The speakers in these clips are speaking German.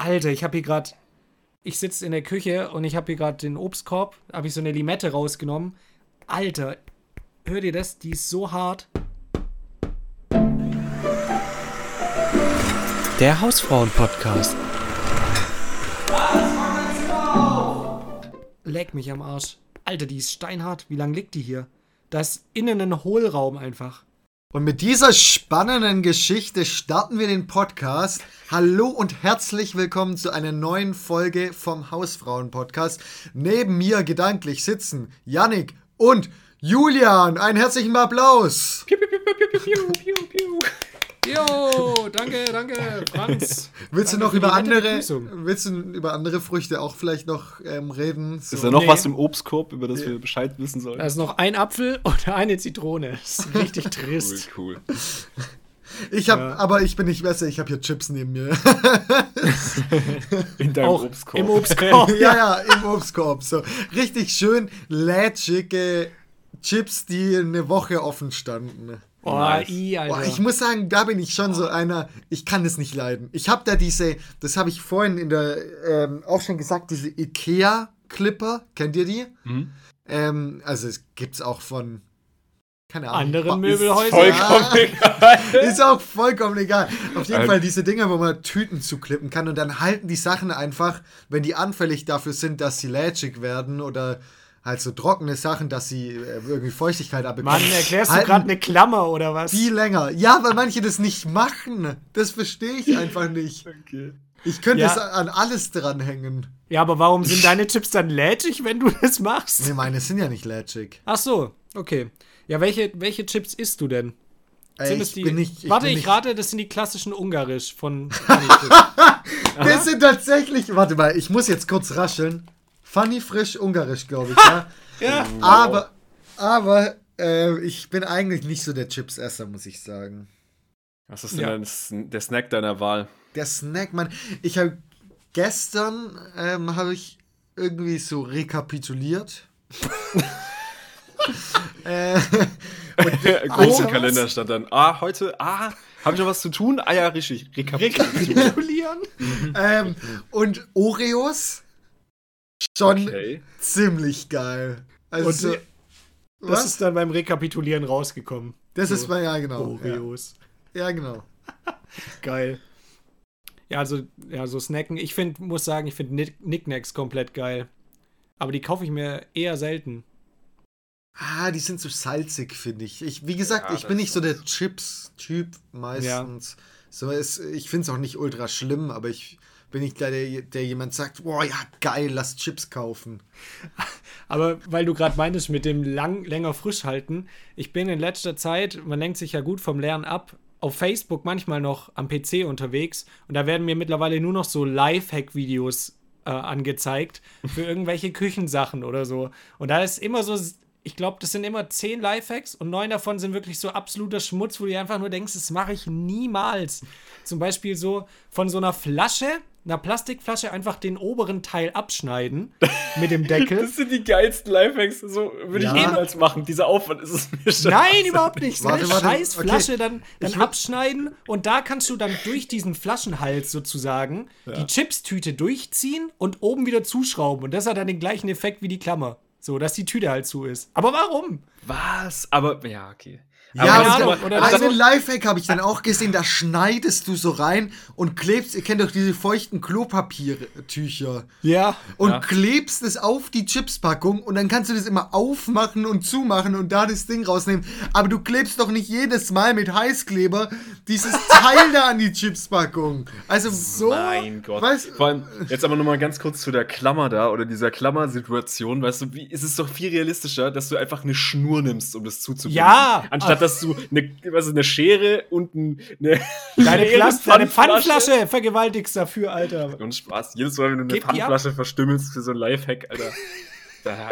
Alter, ich habe hier gerade. Ich sitze in der Küche und ich habe hier gerade den Obstkorb, habe ich so eine Limette rausgenommen. Alter, hört ihr das? Die ist so hart. Der Hausfrauen-Podcast. Leck mich am Arsch. Alter, die ist steinhart. Wie lang liegt die hier? Da ist innen ein Hohlraum einfach. Und mit dieser spannenden Geschichte starten wir den Podcast. Hallo und herzlich willkommen zu einer neuen Folge vom Hausfrauen-Podcast. Neben mir gedanklich sitzen Yannick und Julian. Einen herzlichen Applaus. Piu, piu, piu, piu, piu, piu, piu. Jo, danke, danke, Franz. Willst du Danke noch für über andere, Begrüßung. willst du über andere Früchte auch vielleicht noch ähm, reden? So. Ist da noch Nee. was im Obstkorb, über das wir Bescheid wissen sollen? Da ist noch ein Apfel und eine Zitrone. Das ist richtig trist. cool. Ich habe, Ja. aber ich bin nicht besser. Ich habe hier Chips neben mir. In deinem Auch Obstkorb. im Obstkorb. ja, ja, im Obstkorb. So richtig schön lätschige Chips, die eine Woche offen standen. Oh, Nice. i, Alter. Boah, ich muss sagen, da bin ich schon so einer, ich kann das nicht leiden. Ich habe da diese, das habe ich vorhin in der, ähm, auch schon gesagt, diese Ikea-Clipper, kennt ihr die? Mhm. Ähm, also es gibt's auch von, keine Ahnung. Andere Ba- Möbelhäuser. Vollkommen egal. Ist auch vollkommen egal. Auf jeden Ähm. Fall diese Dinger, wo man Tüten zuklippen kann und dann halten die Sachen einfach, wenn die anfällig dafür sind, dass sie lätschig werden oder halt so trockene Sachen, dass sie äh, irgendwie Feuchtigkeit abbekommen. Mann, erklärst du gerade eine Klammer oder was? viel länger. Ja, weil manche das nicht machen. Das verstehe ich einfach nicht. Okay. Ich könnte Ja. es an alles dranhängen. Ja, aber warum sind deine Chips dann lätschig, wenn du das machst? Nee, meine sind ja nicht lätschig. Ach so, okay. Ja, welche, welche Chips isst du denn? Ey, Sind ich die, bin nicht, ich warte, bin ich nicht, rate, das sind die klassischen Ungarisch von. Das sind tatsächlich, warte mal, ich muss jetzt kurz rascheln. Funny frisch ungarisch, glaube ich, ja. ja. Aber, aber äh, ich bin eigentlich nicht so der Chipsesser, muss ich sagen. Was ist denn Ja. dein der Snack deiner Wahl? Der Snack, Mann. Ich habe gestern ähm, habe ich irgendwie so rekapituliert. äh, Groß im was? Kalender stand dann, ah, heute, ah, habe ich noch was zu tun? Ah ja, richtig. Rekapitulieren. Rekapitulieren? ähm, und Oreos schon Okay. ziemlich geil. Also, Und Das was? ist dann beim Rekapitulieren rausgekommen. das so ist mal, ja, genau. Oreos. Ja, ja, genau. Geil. Ja, also, ja, so Snacken. Ich finde, muss sagen, ich finde Nick Knickknacks komplett geil. Aber die kaufe ich mir eher selten. Ah, die sind so salzig, finde ich. ich. Wie gesagt, Ja, ich bin das nicht so der Chips-Typ meistens. So ist, ich finde es auch nicht ultra schlimm, aber ich bin nicht der, der, der jemand sagt, boah, ja, geil, lass Chips kaufen. Aber weil du gerade meintest mit dem lang, länger frisch halten, ich bin in letzter Zeit, man lenkt sich ja gut vom Lernen ab, auf Facebook manchmal noch am PC unterwegs und da werden mir mittlerweile nur noch so Lifehack-Videos äh, angezeigt für irgendwelche Küchensachen oder so. Und da ist immer so, ich glaube, das sind immer zehn Lifehacks und neun davon sind wirklich so absoluter Schmutz, wo du einfach nur denkst, das mache ich niemals. Zum Beispiel so von so einer Flasche, einer Plastikflasche, einfach den oberen Teil abschneiden mit dem Deckel. Das sind die geilsten Lifehacks. So würde Ja. ich niemals machen. Dieser Aufwand ist es mir schon. Nein, überhaupt nicht. So eine warte, scheiß okay. Flasche dann, dann Ich würd- abschneiden und da kannst du dann durch diesen Flaschenhals sozusagen die Chipstüte durchziehen und oben wieder zuschrauben. Und das hat dann den gleichen Effekt wie die Klammer. So, dass die Tüte halt zu ist. Aber warum? Was? Aber, ja, okay. Ja, aber so- oder einen so- Lifehack habe ich dann auch gesehen, da schneidest du so rein und klebst, ihr kennt doch diese feuchten Klopapiertücher. Ja. Und Ja. klebst es auf die Chipspackung und dann kannst du das immer aufmachen und zumachen und da das Ding rausnehmen. Aber du klebst doch nicht jedes Mal mit Heißkleber dieses Teil da an die Chipspackung. Also so. Mein Gott. Weißt, Vor allem, jetzt aber nochmal ganz kurz zu der Klammer da oder dieser Klammersituation. Weißt du, wie, ist es doch viel realistischer, dass du einfach eine Schnur nimmst, um das zuzubinden. Ja. Anstatt dass du eine, was ist, eine Schere und ein, eine. Deine, Schere, Plast deine Pfandflasche vergewaltigst dafür, Alter. Und Spaß. Jedes Mal, wenn du eine Gib. Pfandflasche verstümmelst für so ein Lifehack, Alter. Da,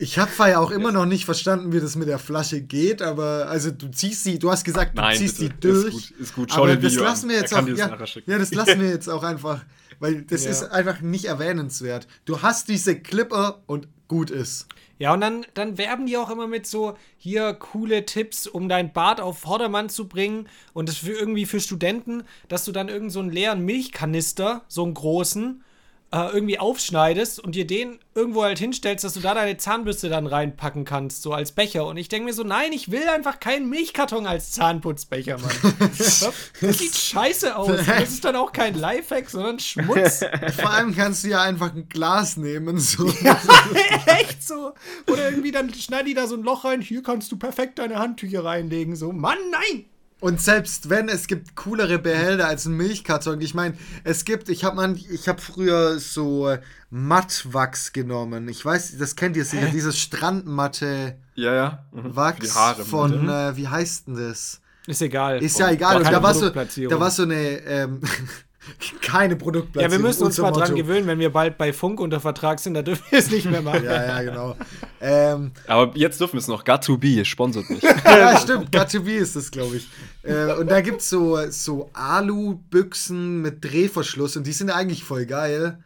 ich habe ja auch immer noch nicht verstanden, wie das mit der Flasche geht, aber also du ziehst sie, du hast gesagt, du Nein, ziehst bitte. die durch. Ist gut, ist gut. Schau aber dir das Video lassen an. wir jetzt auch. das Ja, ja, das lassen wir jetzt auch einfach, weil das Ja. ist einfach nicht erwähnenswert. Du hast diese Clipper und gut ist. Ja, und dann, dann werben die auch immer mit so, hier coole Tipps, um dein Bad auf Vordermann zu bringen. Und das für irgendwie für Studenten, dass du dann irgend so einen leeren Milchkanister, so einen großen, äh, irgendwie aufschneidest und dir den irgendwo halt hinstellst, dass du da deine Zahnbürste dann reinpacken kannst, so als Becher. Und ich denke mir so, nein, ich will einfach keinen Milchkarton als Zahnputzbecher, Mann. das sieht scheiße aus. Das ist dann auch kein Lifehack, sondern Schmutz. Vor allem kannst du ja einfach ein Glas nehmen. So. Ja, echt so. Oder irgendwie dann schneid die da so ein Loch rein, hier kannst du perfekt deine Handtücher reinlegen. So, Mann, nein! Und selbst wenn, es gibt coolere Behälter als ein Milchkarton. Ich meine, es gibt, ich habe man, ich habe früher so äh, Mattwachs genommen. Ich weiß, das kennt ihr sicher, Hä? dieses Strandmatte Ja, ja. Mhm. Wachs Die Haare. von, Mhm. äh, wie heißt denn das? Ist egal. Ist ja egal. Und da war, so, da war so eine, ähm, keine Produktplatzierung. ja, wir müssen uns mal dran gewöhnen, wenn wir bald bei Funk unter Vertrag sind, da dürfen wir es nicht mehr machen. Ja, ja, genau. ähm, Aber jetzt dürfen wir es noch. Got2B sponsert mich. ja, stimmt. Got2B ist das, glaube ich. Äh, und da gibt es so, so Alu-Büchsen mit Drehverschluss und die sind eigentlich voll geil.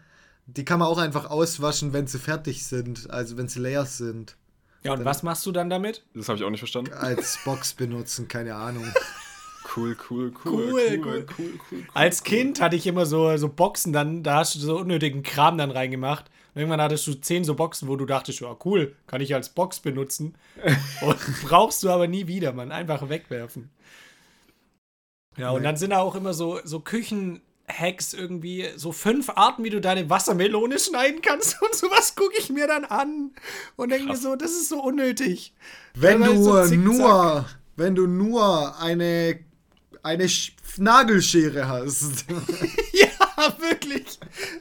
Die kann man auch einfach auswaschen, wenn sie fertig sind, also wenn sie leer sind. Ja, und was machst du dann damit? Das habe ich auch nicht verstanden. Als Box benutzen, keine Ahnung. Cool, cool, Cool, cool, cool. cool, cool, cool. Als Kind hatte ich immer so, so Boxen, dann, da hast du so unnötigen Kram dann reingemacht. Und irgendwann hattest du zehn so Boxen, wo du dachtest, ja cool, kann ich als Box benutzen. Und brauchst du aber nie wieder, man. Einfach wegwerfen. Ja, und dann sind da auch immer so, so Küchenhacks irgendwie, so fünf Arten, wie du deine Wassermelone schneiden kannst und sowas gucke ich mir dann an und denke mir so, das ist so unnötig. Wenn du so nur, wenn du nur eine, eine Sch Nagelschere hast. Ja, wirklich.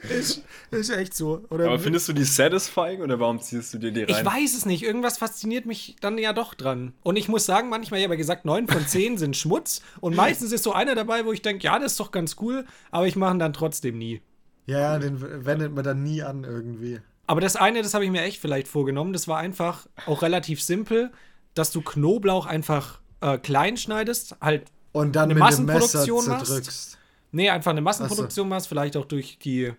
Ist, ist echt so. Oder Aber findest du die satisfying oder warum ziehst du dir die rein? Ich weiß es nicht. Irgendwas fasziniert mich dann ja doch dran. Und ich muss sagen, manchmal, ich habe ja gesagt, neun von zehn sind Schmutz. Und meistens ist so einer dabei, wo ich denke, ja, das ist doch ganz cool, aber ich mache ihn dann trotzdem nie. ja, den wendet man dann nie an irgendwie. Aber das eine, das habe ich mir echt vielleicht vorgenommen, das war einfach auch relativ simpel, dass du Knoblauch einfach äh, klein schneidest, halt, Und dann Eine mit dem Messer Massenproduktion machst? zerdrückst. nee, einfach eine Massenproduktion machst, vielleicht auch durch die,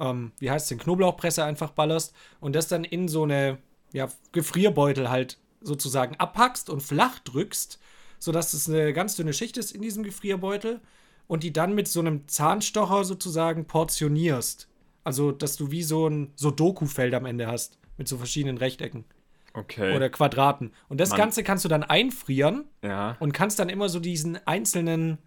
ähm, wie heißt es denn, Knoblauchpresse einfach ballerst und das dann in so eine, ja, Gefrierbeutel halt sozusagen abpackst und flach drückst, sodass es eine ganz dünne Schicht ist in diesem Gefrierbeutel und die dann mit so einem Zahnstocher sozusagen portionierst. Also, dass du wie so ein Sudoku-Feld am Ende hast, mit so verschiedenen Rechtecken Okay. oder Quadraten. Und das Mann. Ganze kannst du dann einfrieren ja. und kannst dann immer so diesen einzelnen,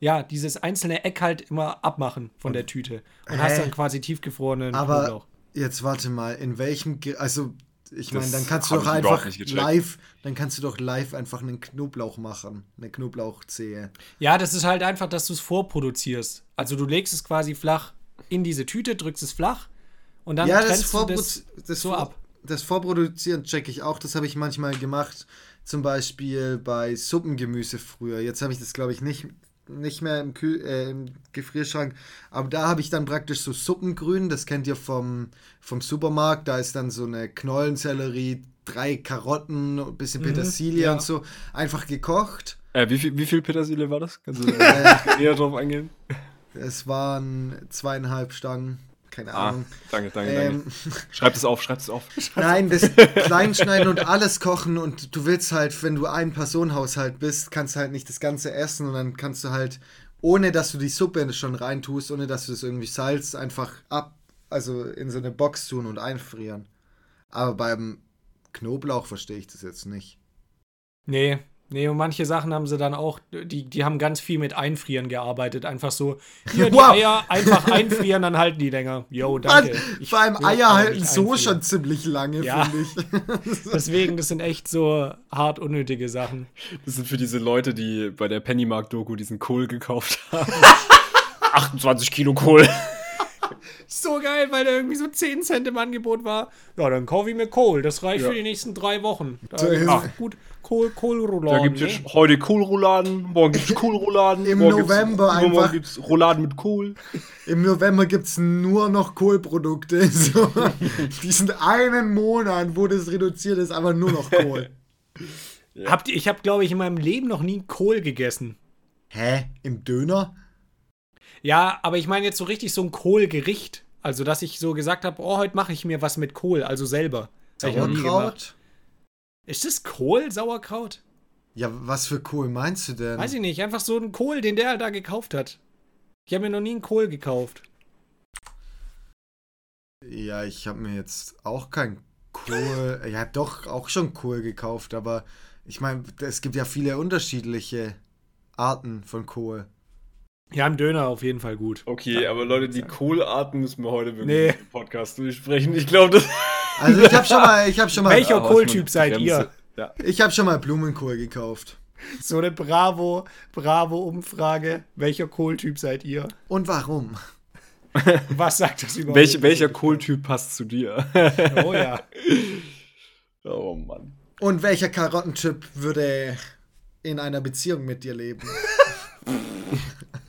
ja, dieses einzelne Eck halt immer abmachen von der Tüte. Und hast Hä? dann quasi tiefgefrorenen Aber Knoblauch. jetzt warte mal, in welchem, Ge also ich meine, Das dann kannst du doch einfach live, dann kannst du doch live einfach einen Knoblauch machen, eine Knoblauchzehe. Ja, das ist halt einfach, dass du es vorproduzierst. Also du legst es quasi flach in diese Tüte, drückst es flach und dann ja, das, trennst du Vorprodu das, das, so ab. Das Vorproduzieren checke ich auch, das habe ich manchmal gemacht, zum Beispiel bei Suppengemüse früher. Jetzt habe ich das glaube ich nicht nicht mehr im, Kühl äh, im Gefrierschrank, aber da habe ich dann praktisch so Suppengrün, das kennt ihr vom, vom Supermarkt, da ist dann so eine Knollensellerie, drei Karotten, ein bisschen Petersilie ja. und so, einfach gekocht. Äh, wie, viel, wie viel Petersilie war das? Kannst du da eher drauf eingehen? Es waren zweieinhalb Stangen, keine Ah, Ahnung. danke, danke, Ähm, danke. Schreib das auf, schreib das auf. Nein, das Kleinschneiden und alles kochen und du willst halt, wenn du ein Personenhaushalt bist, kannst du halt nicht das Ganze essen und dann kannst du halt, ohne dass du die Suppe schon reintust, ohne dass du es irgendwie salzt, einfach ab, also in so eine Box tun und einfrieren. Aber beim Knoblauch verstehe ich das jetzt nicht. Nee, nee, und manche Sachen haben sie dann auch, die, die haben ganz viel mit Einfrieren gearbeitet. Einfach so, hier die Wow. Eier einfach einfrieren, dann halten die länger. Yo, danke. Ich vor allem Eier halten so schon ziemlich lange, Ja. finde ich. Deswegen, das sind echt so hart unnötige Sachen. Das sind für diese Leute, die bei der Pennymark-Doku diesen Kohl gekauft haben. 28 Kilo Kohl. So geil, weil da irgendwie so 10 Cent im Angebot war. Ja, dann kaufe ich mir Kohl. Das reicht Ja. für die nächsten drei Wochen. Da ach. gut, Kohl, Kohlrouladen. Da gibt es ne? heute Kohlrouladen, morgen gibt es Kohlrouladen. Im morgen gibt's- November übermorgen einfach- gibt es Rouladen mit Kohl. Im November gibt es nur noch Kohlprodukte. So, diesen einen Monat, wo das reduziert ist, aber nur noch Kohl. Habt ihr, ich habe, glaube ich, in meinem Leben noch nie Kohl gegessen. Hä? Im Döner? Ja, aber ich meine jetzt so richtig so ein Kohlgericht. Also, dass ich so gesagt habe, oh, heute mache ich mir was mit Kohl, also selber. Sauerkraut? Ist das Kohl, Sauerkraut? Ja, was für Kohl meinst du denn? Weiß ich nicht, einfach so ein Kohl, den der da gekauft hat. Ich habe mir noch nie einen Kohl gekauft. Ja, ich habe mir jetzt auch kein Kohl. ja, doch, auch schon Kohl gekauft, aber ich meine, es gibt ja viele unterschiedliche Arten von Kohl. Ja, im Döner auf jeden Fall gut. Okay, aber Leute, die Kohlarten müssen wir heute wirklich Nee. im Podcast durchsprechen. Ich glaube, das. Also ich habe schon mal, ich habe schon mal, Welcher Kohltyp seid ihr? Ja. ich habe schon mal Blumenkohl gekauft. So eine Bravo, Bravo-Umfrage. Welcher Kohltyp seid ihr? Und warum? Was sagt das überhaupt? Welch, welcher Kohltyp passt zu dir? Oh ja. oh Mann. Und welcher Karottentyp würde in einer Beziehung mit dir leben?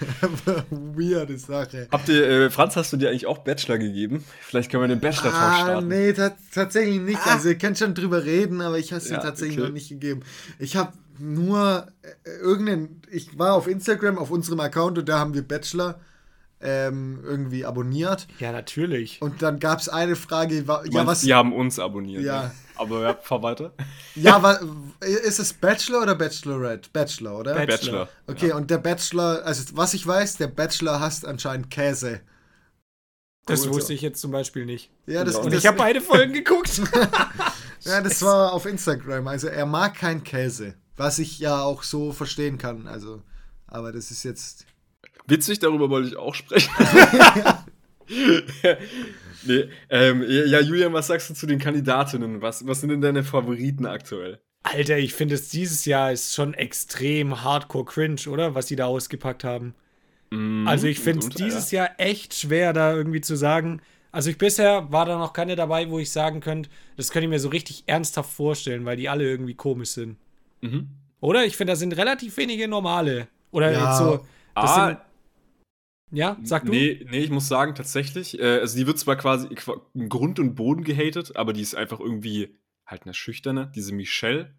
Weirde Sache. Habt ihr, äh, Franz, hast du dir eigentlich auch Bachelor gegeben? Vielleicht können wir den Bachelor-Talk Ah, starten. nee, ta tatsächlich nicht. Also, ihr könnt schon drüber reden, aber ich habe es Ja, tatsächlich okay. noch nicht gegeben. Ich habe nur äh, irgendeinen. Ich war auf Instagram, auf unserem Account und da haben wir Bachelor ähm, irgendwie abonniert. Ja, natürlich. Und dann gab es eine Frage, wa- ja, meinst, was. Die haben uns abonniert. Ja. ne? Aber ja, fahr weiter. Ja, wa, ist es Bachelor oder Bachelorette? Bachelor, oder? Bachelor. Bachelor. okay, und der Bachelor, also was ich weiß, der Bachelor hasst anscheinend Käse. Das Cool, wusste so. ich jetzt zum Beispiel nicht. Ja, das, Und das, ich habe beide Folgen geguckt. ja, das war auf Instagram. Also er mag keinen Käse, was ich ja auch so verstehen kann. Also, aber das ist jetzt. Witzig, darüber wollte ich auch sprechen. nee, ähm, ja, Julian, was sagst du zu den Kandidatinnen? Was, was sind denn deine Favoriten aktuell? Alter, ich finde es dieses Jahr ist schon extrem hardcore cringe, oder? Was die da ausgepackt haben. Also ich finde es dieses Jahr echt schwer, da irgendwie zu sagen. Also ich bisher war da noch keine dabei, wo ich sagen könnte, das könnte ich mir so richtig ernsthaft vorstellen, weil die alle irgendwie komisch sind. Mhm. Oder? Ich finde, da sind relativ wenige normale. Oder Ja. jetzt so. Das Ah, sind, ja, sag du. Nee, nee, ich muss sagen, tatsächlich, äh, also die wird zwar quasi qua- im Grund und Boden gehatet, aber die ist einfach irgendwie halt eine Schüchterne, diese Michelle.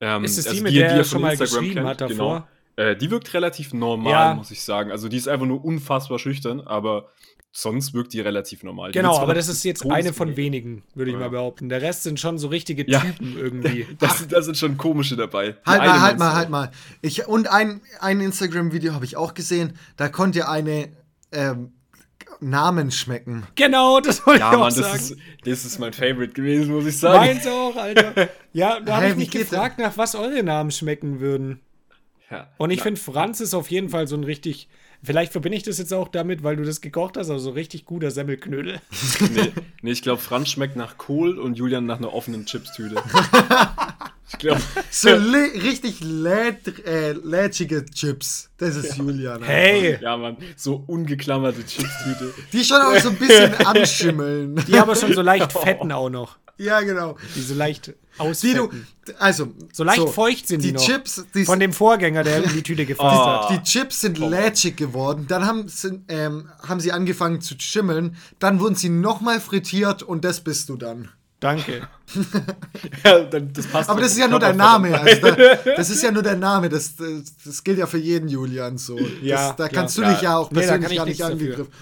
Ähm, ist es also die, mit der ihr er schon mal Instagram geschrieben kennt, hat davor? Genau. Äh, die wirkt relativ normal, Ja. muss ich sagen. Also die ist einfach nur unfassbar schüchtern, aber sonst wirkt die relativ normal. Die Genau, aber das ist jetzt eine von wenigen, würde ich Ja. mal behaupten. Der Rest sind schon so richtige Ja. Typen irgendwie. Das, da sind schon komische dabei. Halt eine mal, halt mal, du? halt mal. Ich, und ein, ein Instagram-Video habe ich auch gesehen. Da konnte eine ähm, Namen schmecken. genau, das wollte Ja, ich auch Mann, sagen. das ist, das ist mein Favorite gewesen, muss ich sagen. Meins auch, Alter. Ja, da habe ich mich gefragt, nach was eure Namen schmecken würden. Ja. Und ich finde, Franz ist auf jeden Fall so ein richtig. Vielleicht verbinde ich das jetzt auch damit, weil du das gekocht hast, aber so richtig guter Semmelknödel. Nee, nee ich glaube, Franz schmeckt nach Kohl und Julian nach einer offenen Chipstüte. ich glaube, So richtig läd, äh, lätschige Chips. Das ist Julian. Hey! ja, Mann, so ungeklammerte Chipstüte. Die schon auch so ein bisschen anschimmeln. Die aber schon so leicht fetten auch noch. Ja, genau. Die so leicht Die du, ausfetten. also, So leicht feucht sind die, die noch. Chips, die, Von dem Vorgänger, der in die Tüte gefasst Oh. hat. die Chips sind lätschig geworden. Dann haben, sind, ähm, haben sie angefangen zu schimmeln. Dann wurden sie nochmal frittiert und das bist du dann. Danke. Ja, das passt Aber das ist ja nur dein Name. Also da, das ist ja nur dein Name. Das, das, das gilt ja für jeden Julian so. Ja, das, da klar. kannst du Ja. dich ja auch Nee, da kann persönlich ich gar nicht angegriffen.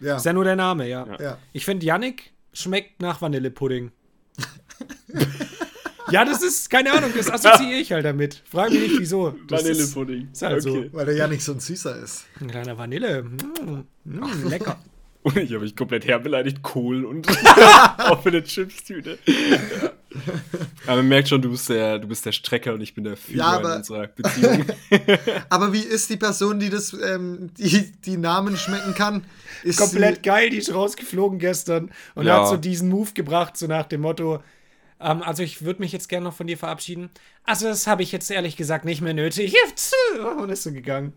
Ja. Ist ja nur der Name, ja. Ja. Ich finde, Yannick schmeckt nach Vanillepudding. ja, das ist, keine Ahnung, das assoziiere ich halt damit. Frag mich nicht, wieso. Das ist, Vanillepudding. ist halt so. Weil der ja nicht so ein Süßer ist. ein kleiner Vanille. Mm, mm, lecker. Und ich habe mich komplett herbeleidigt. Kohl und offene Chipstüte. Ja. Aber man merkt schon, du bist der, du bist der Strecker und ich bin der Führer Ja, aber- in unserer Beziehung. Aber wie ist die Person, die das, ähm, die, die Namen schmecken kann? Ist Komplett sie, geil, die ist rausgeflogen gestern und Ja. hat so diesen Move gebracht, so nach dem Motto, ähm, also ich würde mich jetzt gerne noch von dir verabschieden. Also das habe ich jetzt ehrlich gesagt nicht mehr nötig. Und ist so gegangen.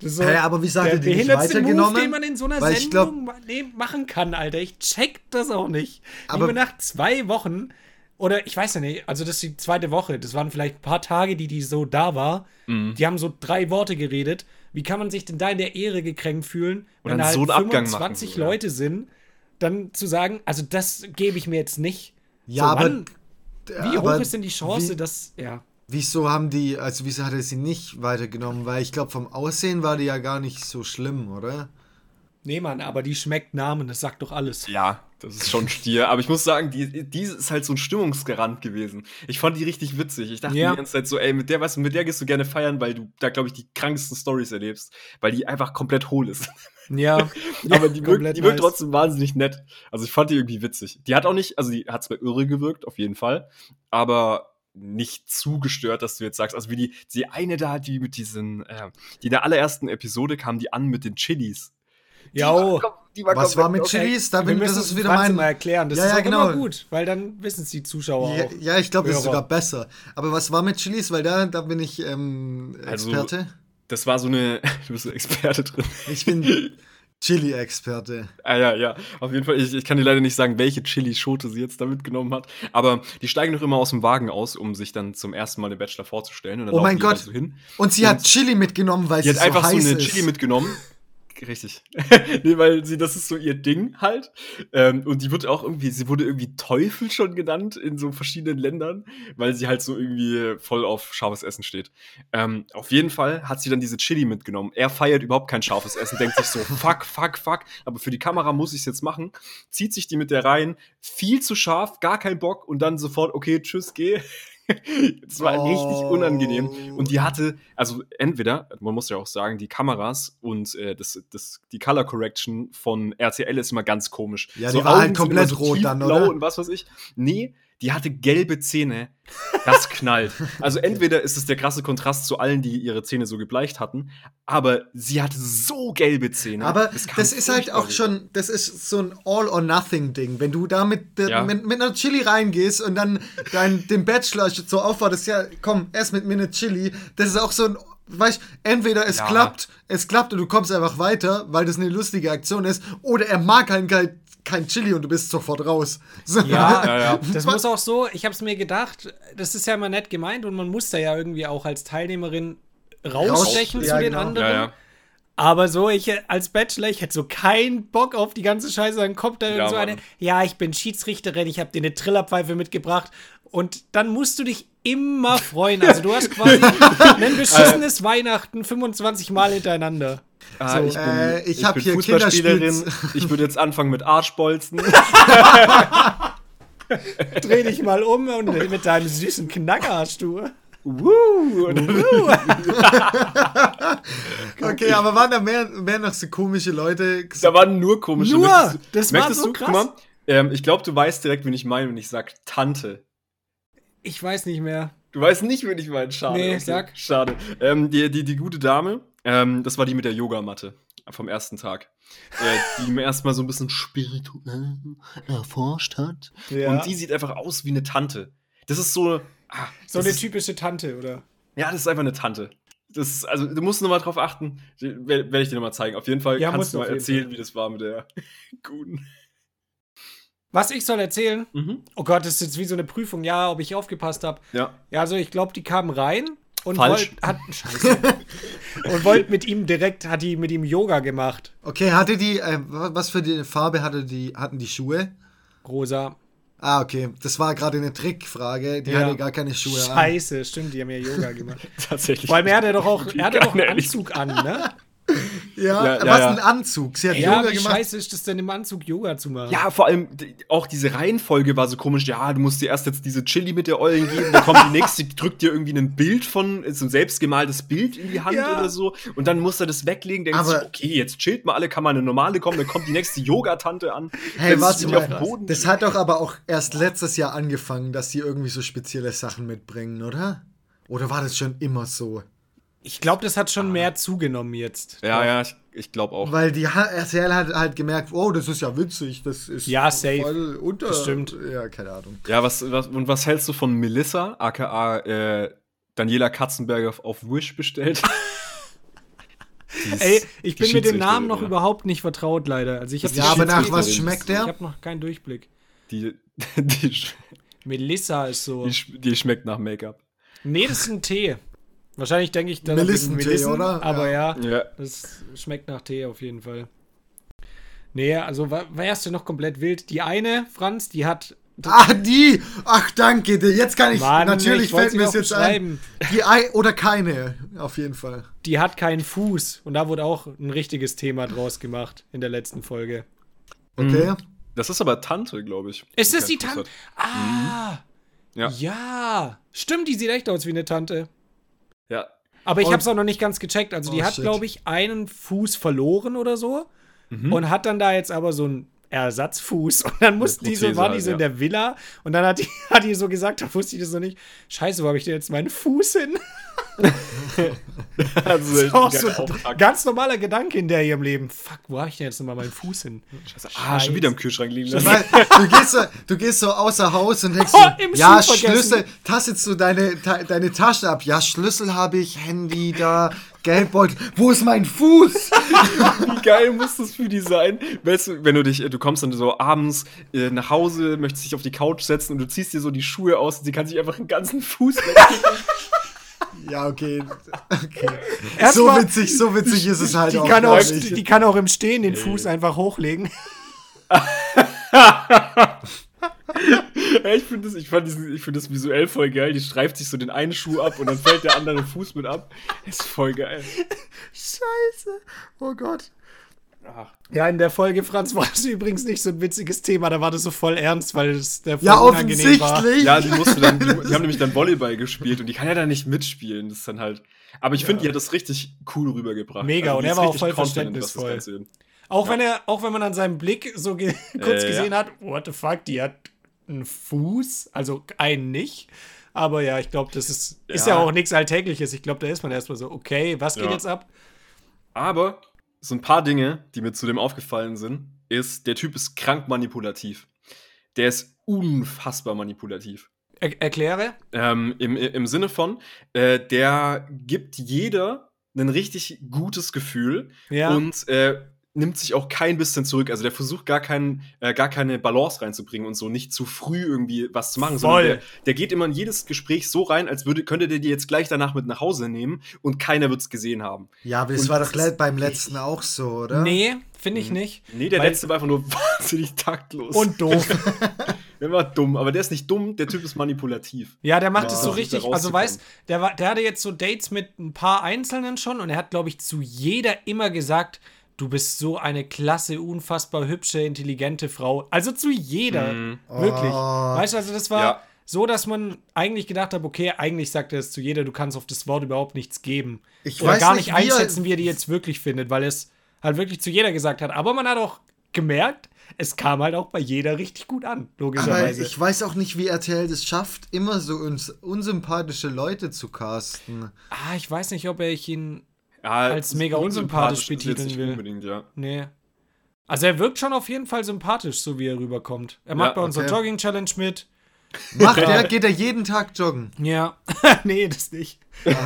So Hä, aber wie sagt der er die nicht weitergenommen? Move, den man in so einer Weil ich glaub- Sendung nee, machen kann, Alter. Ich check das auch nicht. Aber- nach zwei Wochen oder ich weiß ja nicht, also das ist die zweite Woche, das waren vielleicht ein paar Tage, die die so da war. Mhm. Die haben so drei Worte geredet. Wie kann man sich denn da in der Ehre gekränkt fühlen, Und wenn dann da so halt Abgang 25 machen, so, ja. Leute sind, dann zu sagen, also das gebe ich mir jetzt nicht. Ja, so, aber- wie aber hoch ist denn die Chance, wie- dass, ja. Wieso haben die, also wieso hat er sie nicht weitergenommen? Weil ich glaube, vom Aussehen war die ja gar nicht so schlimm, oder? Nee, Mann, aber die schmeckt Namen, das sagt doch alles. Ja, das ist schon Stier. Aber ich muss sagen, die, die ist halt so ein Stimmungsgarant gewesen. Ich fand die richtig witzig. Ich dachte Ja. die ganze Zeit so, ey, mit der, weißt du, mit der gehst du gerne feiern, weil du da, glaube ich, die krankesten Stories erlebst. Weil die einfach komplett hohl ist. Ja. Aber die wirkt, die wirkt trotzdem wahnsinnig nett. Also ich fand die irgendwie witzig. Die hat auch nicht, also die hat zwar irre gewirkt, auf jeden Fall, aber nicht zu gestört, dass du jetzt sagst, also wie die, die eine da, die mit diesen, äh, die in der allerersten Episode kam die an mit den Chilis. Ja, Die Was war mit komplett- Chilis? Da Wir bin, das müssen ist es wieder mein. mal erklären. Das Ja, ist ja, auch genau. immer gut, weil dann wissen es die Zuschauer Ja, auch. ja, ich glaube, das ist sogar besser. Aber was war mit Chilis? Weil da, da bin ich ähm, Also- Experte. Das war so eine, du bist ein Experte drin. Ich bin Chili-Experte. Ah ja, ja, auf jeden Fall. Ich, ich kann dir leider nicht sagen, welche Chili-Schote sie jetzt da mitgenommen hat. Aber die steigen doch immer aus dem Wagen aus, um sich dann zum ersten Mal den Bachelor vorzustellen. Und dann Oh mein Gott. So hin. Und sie Und- hat Chili mitgenommen, weil Die sie hat einfach so eine ist. Chili mitgenommen. Richtig. nee, weil sie, das ist so ihr Ding halt. Ähm, und die wird auch irgendwie, sie wurde irgendwie Teufel schon genannt in so verschiedenen Ländern, weil sie halt so irgendwie voll auf scharfes Essen steht. Ähm, auf jeden Fall hat sie dann diese Chili mitgenommen. Er feiert überhaupt kein scharfes Essen, denkt sich so, fuck, fuck, fuck. Aber für die Kamera muss ich es jetzt machen. Zieht sich die mit der rein. Viel zu scharf, gar kein Bock und dann sofort, okay, tschüss, geh. Das war Oh. richtig unangenehm. Und die hatte, also entweder, man muss ja auch sagen, die Kameras und äh, das, das, die Color Correction von RTL ist immer ganz komisch. Ja, die war halt sind komplett immer rot dann, oder? Und was weiß ich. Nee, die hatte gelbe Zähne. Das knallt. Also entweder ist es der krasse Kontrast zu allen, die ihre Zähne so gebleicht hatten, aber sie hatte so gelbe Zähne. Aber Das ist halt auch schon, das ist so ein All-or-Nothing-Ding. Wenn du da mit, Ja. mit, mit einer Chili reingehst und dann dein, den Bachelor so aufwartest, ja, komm, erst mit mir eine Chili, das ist auch so ein, weißt entweder es Ja. klappt, es klappt und du kommst einfach weiter, weil das eine lustige Aktion ist, oder er mag halt kein, Chili und du bist sofort raus. Ja, Ja, ja. das muss auch so, ich habe es mir gedacht, das ist ja immer nett gemeint und man muss da ja irgendwie auch als Teilnehmerin rausstechen Raus- zu ja, den genau. anderen. Ja, ja. Aber so, ich als Bachelor, ich hätte so keinen Bock auf die ganze Scheiße. Dann kommt da irgend Ja, so eine, Mann. ja, ich bin Schiedsrichterin, ich habe dir eine Trillerpfeife mitgebracht. Und dann musst du dich immer freuen. Also du hast quasi ein beschissenes Weihnachten 25 Mal hintereinander. Ah, So. ich bin, Äh, ich hab bin hier Fußballspielerin. Ich würde jetzt anfangen mit Arschbolzen. Dreh dich mal um und mit deinem süßen Knacker hast du. Woo! Okay, aber waren da mehr, mehr noch so komische Leute? Da waren nur komische Nur? Möchtest du- Das war möchtest so du? krass. Guck mal, ähm, ich glaube, du weißt direkt, wen ich meine, wenn ich sage Tante. Ich weiß nicht mehr. Du weißt nicht, wen ich meine. Schade. Nee, sag. Schade. Ähm, die, die, die gute Dame, ähm, das war die mit der Yogamatte vom ersten Tag. Äh, die mir erstmal so ein bisschen spirituell erforscht hat. Ja. Und die sieht einfach aus wie eine Tante. Das ist so. Ah, So eine ist, typische Tante, oder? Ja, das ist einfach eine Tante. Das ist, also, du musst nur mal drauf achten. Werde werd ich dir nochmal zeigen. Auf jeden Fall Ja, kannst du mal erzählen, Fall. wie das war mit der guten. Was ich soll erzählen? Mhm. Oh Gott, das ist jetzt wie so eine Prüfung, ja, ob ich aufgepasst habe. Ja. Ja, also ich glaube, die kamen rein und Falsch. wollt, hat, scheiße, und wollt mit ihm direkt, hat die mit ihm Yoga gemacht. Okay, hatte die, äh, was für die Farbe hatte die, hatten die Schuhe? Rosa. Ah, okay. Das war gerade eine Trickfrage. Die Ja. hatte gar keine Schuhe an. Scheiße, stimmt, die haben ja Yoga gemacht. Tatsächlich. Vor allem, er hatte doch auch, er hatte doch einen Anzug an, ne? Ja, Ja, ja, was ja. ein Anzug. Sie hat Ja, Yoga wie gemacht. scheiße ist das denn im Anzug Yoga zu machen? Ja, vor allem auch diese Reihenfolge war so komisch. Ja, du musst dir erst jetzt diese Chili mit der Eulen geben, dann kommt die nächste, die drückt dir irgendwie ein Bild von, so ein selbstgemaltes Bild in die Hand Ja. oder so. Und dann musst du das weglegen, denkst Aber- du, okay, jetzt chillt mal alle, kann mal eine normale kommen, dann kommt die nächste Yoga-Tante an. Hey, warte die mal. auf dem Boden. Das hat doch aber auch erst letztes Jahr angefangen, dass sie irgendwie so spezielle Sachen mitbringen, oder? Oder war das schon immer so? Ich glaube, das hat schon mehr zugenommen jetzt. ja, ja, ich, ich glaube auch. Weil die RTL hat halt gemerkt, oh, das ist ja witzig, das ist Ja, safe. voll unter. Das stimmt. Ja, keine Ahnung. Ja, was, was, und was hältst du von Melissa, aka äh, Daniela Katzenberger auf, auf Wish bestellt? Ey, ich bin mit dem Namen noch Schiedsrichterin, überhaupt nicht vertraut, leider. Also ich habe Ja, aber nach was schmeckt Ich der? habe noch keinen Durchblick. Die, die, Melissa ist so. die, sch- die schmeckt nach Make-up. Nee, das ist ein Tee. Wahrscheinlich denke ich dann Melissentee, oder? Aber ja. Ja. das schmeckt nach Tee auf jeden Fall. Nee, also wa- wer ist denn noch komplett wild? Die eine, Franz, die hat Ah, die! Ach, danke dir. Jetzt kann ich. Mann, natürlich ich fällt sie mir es jetzt ein. Die Ei oder keine, auf jeden Fall. Die hat keinen Fuß. Und da wurde auch ein richtiges Thema draus gemacht in der letzten Folge. Okay. Das ist aber Tante, glaube ich. Ist das die Tante? Ah! Ja. Ja. Stimmt, die sieht echt aus wie eine Tante. Ja. Aber ich habe es auch noch nicht ganz gecheckt. Also die Oh, hat, glaube ich, einen Fuß verloren oder so. Mhm. Und hat dann da jetzt aber so einen Ersatzfuß. Und dann mussten die so, Prothese war die halt, so in ja. der Villa. Und dann hat die, hat die so gesagt, da wusste ich das noch nicht. Scheiße, wo habe ich denn jetzt meinen Fuß hin? Das ist auch so ein ganz normaler Gedanke in der ihrem Leben. Fuck, wo habe ich denn jetzt nochmal meinen Fuß hin? Ah, schon wieder im Kühlschrank liegen lassen. Du gehst, so, du gehst so außer Haus und denkst Oh, so, ja. Schlüssel, tastet du deine, deine Tasche ab. Ja, Schlüssel habe ich, Handy da, Geldbeutel. Wo ist mein Fuß? Wie geil muss das für die sein? Weißt du, wenn du dich, du kommst dann so abends äh, nach Hause, möchtest dich auf die Couch setzen und du ziehst dir so die Schuhe aus und sie kann sich einfach den ganzen Fuß wegkicken. Ja, okay. okay. So Erstmal- witzig, so witzig ist es halt Die auch. kann auch, nicht. die kann auch im Stehen den Fuß einfach hochlegen. Ja, ich finde das, ich fand diesen, ich finde das visuell voll geil. Die streift sich so den einen Schuh ab und dann fällt der andere Fuß mit ab. Ist voll geil. Scheiße. Oh Gott. Ja, in der Folge, Franz, war das übrigens nicht so ein witziges Thema. Da war das so voll ernst, weil es der voll Ja, unangenehm war. offensichtlich. Ja, die musste dann, die, die haben nämlich dann Volleyball gespielt und die kann ja dann nicht mitspielen. Das ist dann halt. Aber ich finde, die hat das richtig cool rübergebracht. Mega, und die er war auch voll verständnisvoll. Auch wenn er, auch wenn man an seinem Blick so ge kurz Äh, gesehen ja. hat, what the fuck, die hat einen Fuß, also einen nicht. Aber ja, ich glaube, das ist, ist ja Ja. auch nichts Alltägliches. Ich glaube, da ist man erstmal so, okay, was geht Ja. jetzt ab? Aber so ein paar Dinge, die mir zu dem aufgefallen sind, ist, der Typ ist krank manipulativ. Der ist unfassbar manipulativ. Er erkläre. Ähm, im, Im Sinne von, äh, der gibt jeder ein richtig gutes Gefühl Ja. und äh, nimmt sich auch kein bisschen zurück. Also der versucht gar, kein, äh, gar keine Balance reinzubringen und so nicht zu früh irgendwie was zu machen, Voll. sondern der, der geht immer in jedes Gespräch so rein, als würde, könnte der die jetzt gleich danach mit nach Hause nehmen und keiner wird es gesehen haben. Ja, aber das Und war das doch ist beim letzten auch so, oder? Nee, finde ich nicht. Nee, der letzte war einfach nur wahnsinnig taktlos. Und doof. der war dumm, aber der ist nicht dumm, der Typ ist manipulativ. Ja, der macht Ja. es so richtig. Also, weißt der, war, der hatte jetzt so Dates mit ein paar Einzelnen schon und er hat, glaube ich, zu jeder immer gesagt, du bist so eine klasse, unfassbar hübsche, intelligente Frau. Also zu jeder. Mhm. Wirklich. Oh. Weißt du, also das war Ja. so, dass man eigentlich gedacht hat, okay, eigentlich sagt er es zu jeder, du kannst auf das Wort überhaupt nichts geben. Ich Oder weiß gar nicht, nicht wie er- einschätzen, wie er die jetzt wirklich findet, weil es halt wirklich zu jeder gesagt hat. Aber man hat auch gemerkt, es kam halt auch bei jeder richtig gut an, Aber logischerweise. ich weiß auch nicht, wie RTL das schafft, immer so uns unsympathische Leute zu casten. ah, ich weiß nicht, ob ich ihn Ja, Als mega unsympathisch jetzt betiteln nicht will. Unbedingt, ja. Nee. Also er wirkt schon auf jeden Fall sympathisch, so wie er rüberkommt. Er macht Ja, bei unserer okay. Jogging-Challenge mit. Macht er, geht er jeden Tag joggen. Ja. nee, das nicht.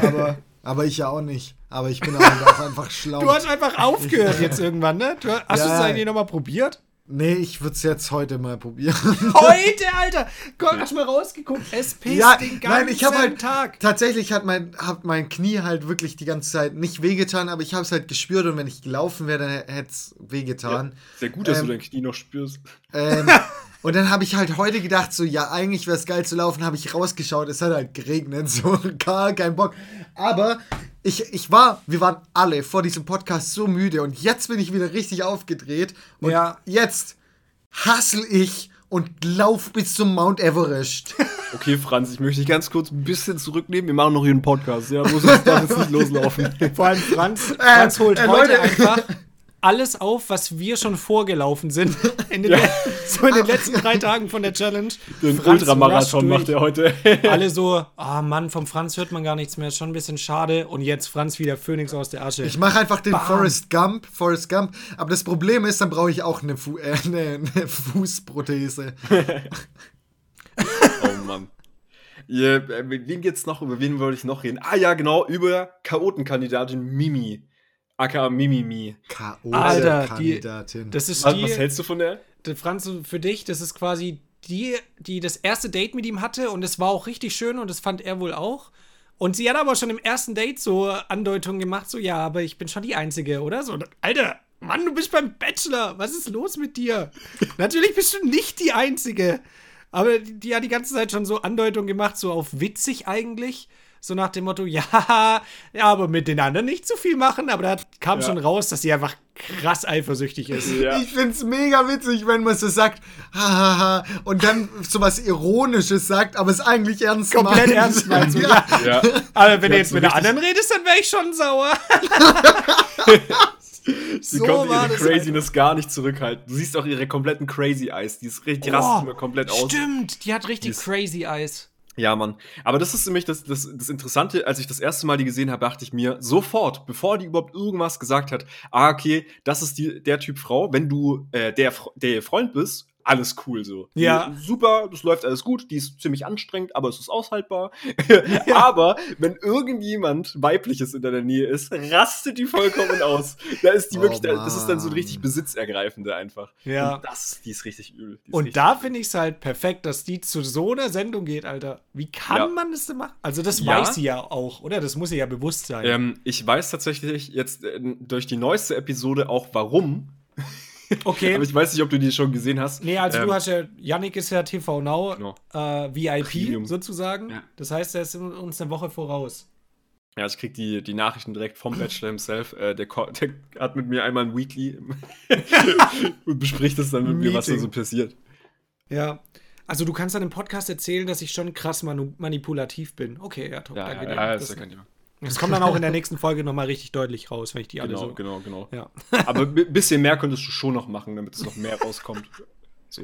Aber, aber ich ja auch nicht. Aber ich bin auch auch einfach schlau. Du hast einfach aufgehört jetzt irgendwann, ne? Du, hast Ja. du es eigentlich nochmal probiert? Nee, ich würde es jetzt heute mal probieren. Heute, Alter! Gott, hast du mal rausgeguckt. Es pisst ja, den ganzen nein, ich habe halt Tag. tatsächlich hat mein hat mein Knie halt wirklich die ganze Zeit nicht wehgetan, aber ich habe es halt gespürt und wenn ich gelaufen wäre, dann hätte es wehgetan. Sehr gut, dass Ähm, du dein Knie noch spürst. Ähm, und dann habe ich halt heute gedacht, so, ja, eigentlich wäre es geil zu laufen, habe ich rausgeschaut, es hat halt geregnet, so, gar kein Bock. Aber ich, ich war, wir waren alle vor diesem Podcast so müde und jetzt bin ich wieder richtig aufgedreht und Ja. jetzt hassel ich und lauf bis zum Mount Everest. Okay, Franz, ich möchte dich ganz kurz ein bisschen zurücknehmen. Wir machen noch hier einen Podcast, ja? Muss darf jetzt nicht loslaufen. Vor allem Franz, Franz holt äh, heute Leute. einfach alles auf, was wir schon vorgelaufen sind. In den, le- so in den letzten drei Tagen von der Challenge. Den Ultramarathon macht er heute. alle so, ah Mann, vom Franz hört man gar nichts mehr, schon ein bisschen schade. Und jetzt Franz wieder Phönix aus der Asche. Ich mache einfach den Bam. Forrest Gump, Forrest Gump, aber das Problem ist, dann brauche ich auch eine, Fu äh, eine, eine Fußprothese. Oh Mann. Ja, äh, mit wem geht's noch? Über wen wollte ich noch reden? Ah ja, genau, über Chaotenkandidatin Mimi. Aka Mimimi. Alter, die- K.O.-Kandidatin. Das ist Was, die, was hältst du von der? der Franz, für dich, das ist quasi die, die das erste Date mit ihm hatte und es war auch richtig schön und das fand er wohl auch. Und sie hat aber schon im ersten Date so Andeutungen gemacht, so, ja, aber ich bin schon die Einzige, oder? So, Alter, Mann, du bist beim Bachelor, was ist los mit dir? Natürlich bist du nicht die Einzige. Aber die, die hat die ganze Zeit schon so Andeutungen gemacht, so auf witzig eigentlich. So nach dem Motto, ja, ja, aber mit den anderen nicht zu viel machen. Aber da kam Ja. schon raus, dass sie einfach krass eifersüchtig ist. Ja. Ich find's mega witzig, wenn man so sagt, hahaha, und dann sowas Ironisches sagt, aber es eigentlich ernst Komplett meint. ernst meint. So, ja. ja. ja. Aber wenn Ja, du jetzt so mit der anderen redest, dann wäre ich schon sauer. Sie So konnte ihre das Craziness gar nicht zurückhalten. Du siehst auch ihre kompletten Crazy Eyes. Die, ist richtig, die rastet immer komplett aus. Oh, Stimmt, die hat richtig Die crazy Eyes. Ja, Mann. Aber das ist nämlich das, das, das Interessante, als ich das erste Mal die gesehen habe, dachte ich mir sofort, bevor die überhaupt irgendwas gesagt hat, ah, okay, das ist die, der Typ Frau, wenn du äh, der, der Freund bist, alles cool so. Ja. Super, das läuft alles gut, die ist ziemlich anstrengend, aber es ist aushaltbar. aber wenn irgendjemand weibliches in deiner Nähe ist, rastet die vollkommen aus. Da ist die Oh, wirklich, das ist dann so ein Mann. richtig besitzergreifende einfach. Ja. Und das, die ist richtig übel. Ist Und richtig da finde ich es halt perfekt, dass die zu so einer Sendung geht, Alter. Wie kann Ja. man das denn machen? Also, das Ja. weiß sie ja auch, oder? Das muss ihr ja bewusst sein. Ähm, ich weiß tatsächlich jetzt äh, durch die neueste Episode auch warum. Okay. Aber ich weiß nicht, ob du die schon gesehen hast. Nee, also Ähm, du hast ja, Yannick ist ja TV Now Genau. äh, VIP Premium. sozusagen. Ja. Das heißt, er ist uns eine Woche voraus. Ja, ich krieg die, die Nachrichten direkt vom Bachelor himself. Äh, der, der hat mit mir einmal ein Weekly und bespricht es dann mit mir, was da Meeting. so passiert. Ja. Also du kannst dann im Podcast erzählen, dass ich schon krass manu manipulativ bin. Okay, ja, top. Ja, danke ja, dir. ja, das, ist ja kein Thema. Das kommt dann auch in der nächsten Folge nochmal richtig deutlich raus, wenn ich die alle Genau, so. genau, genau. Ja. Aber ein bisschen mehr könntest du schon noch machen, damit es noch mehr rauskommt. So.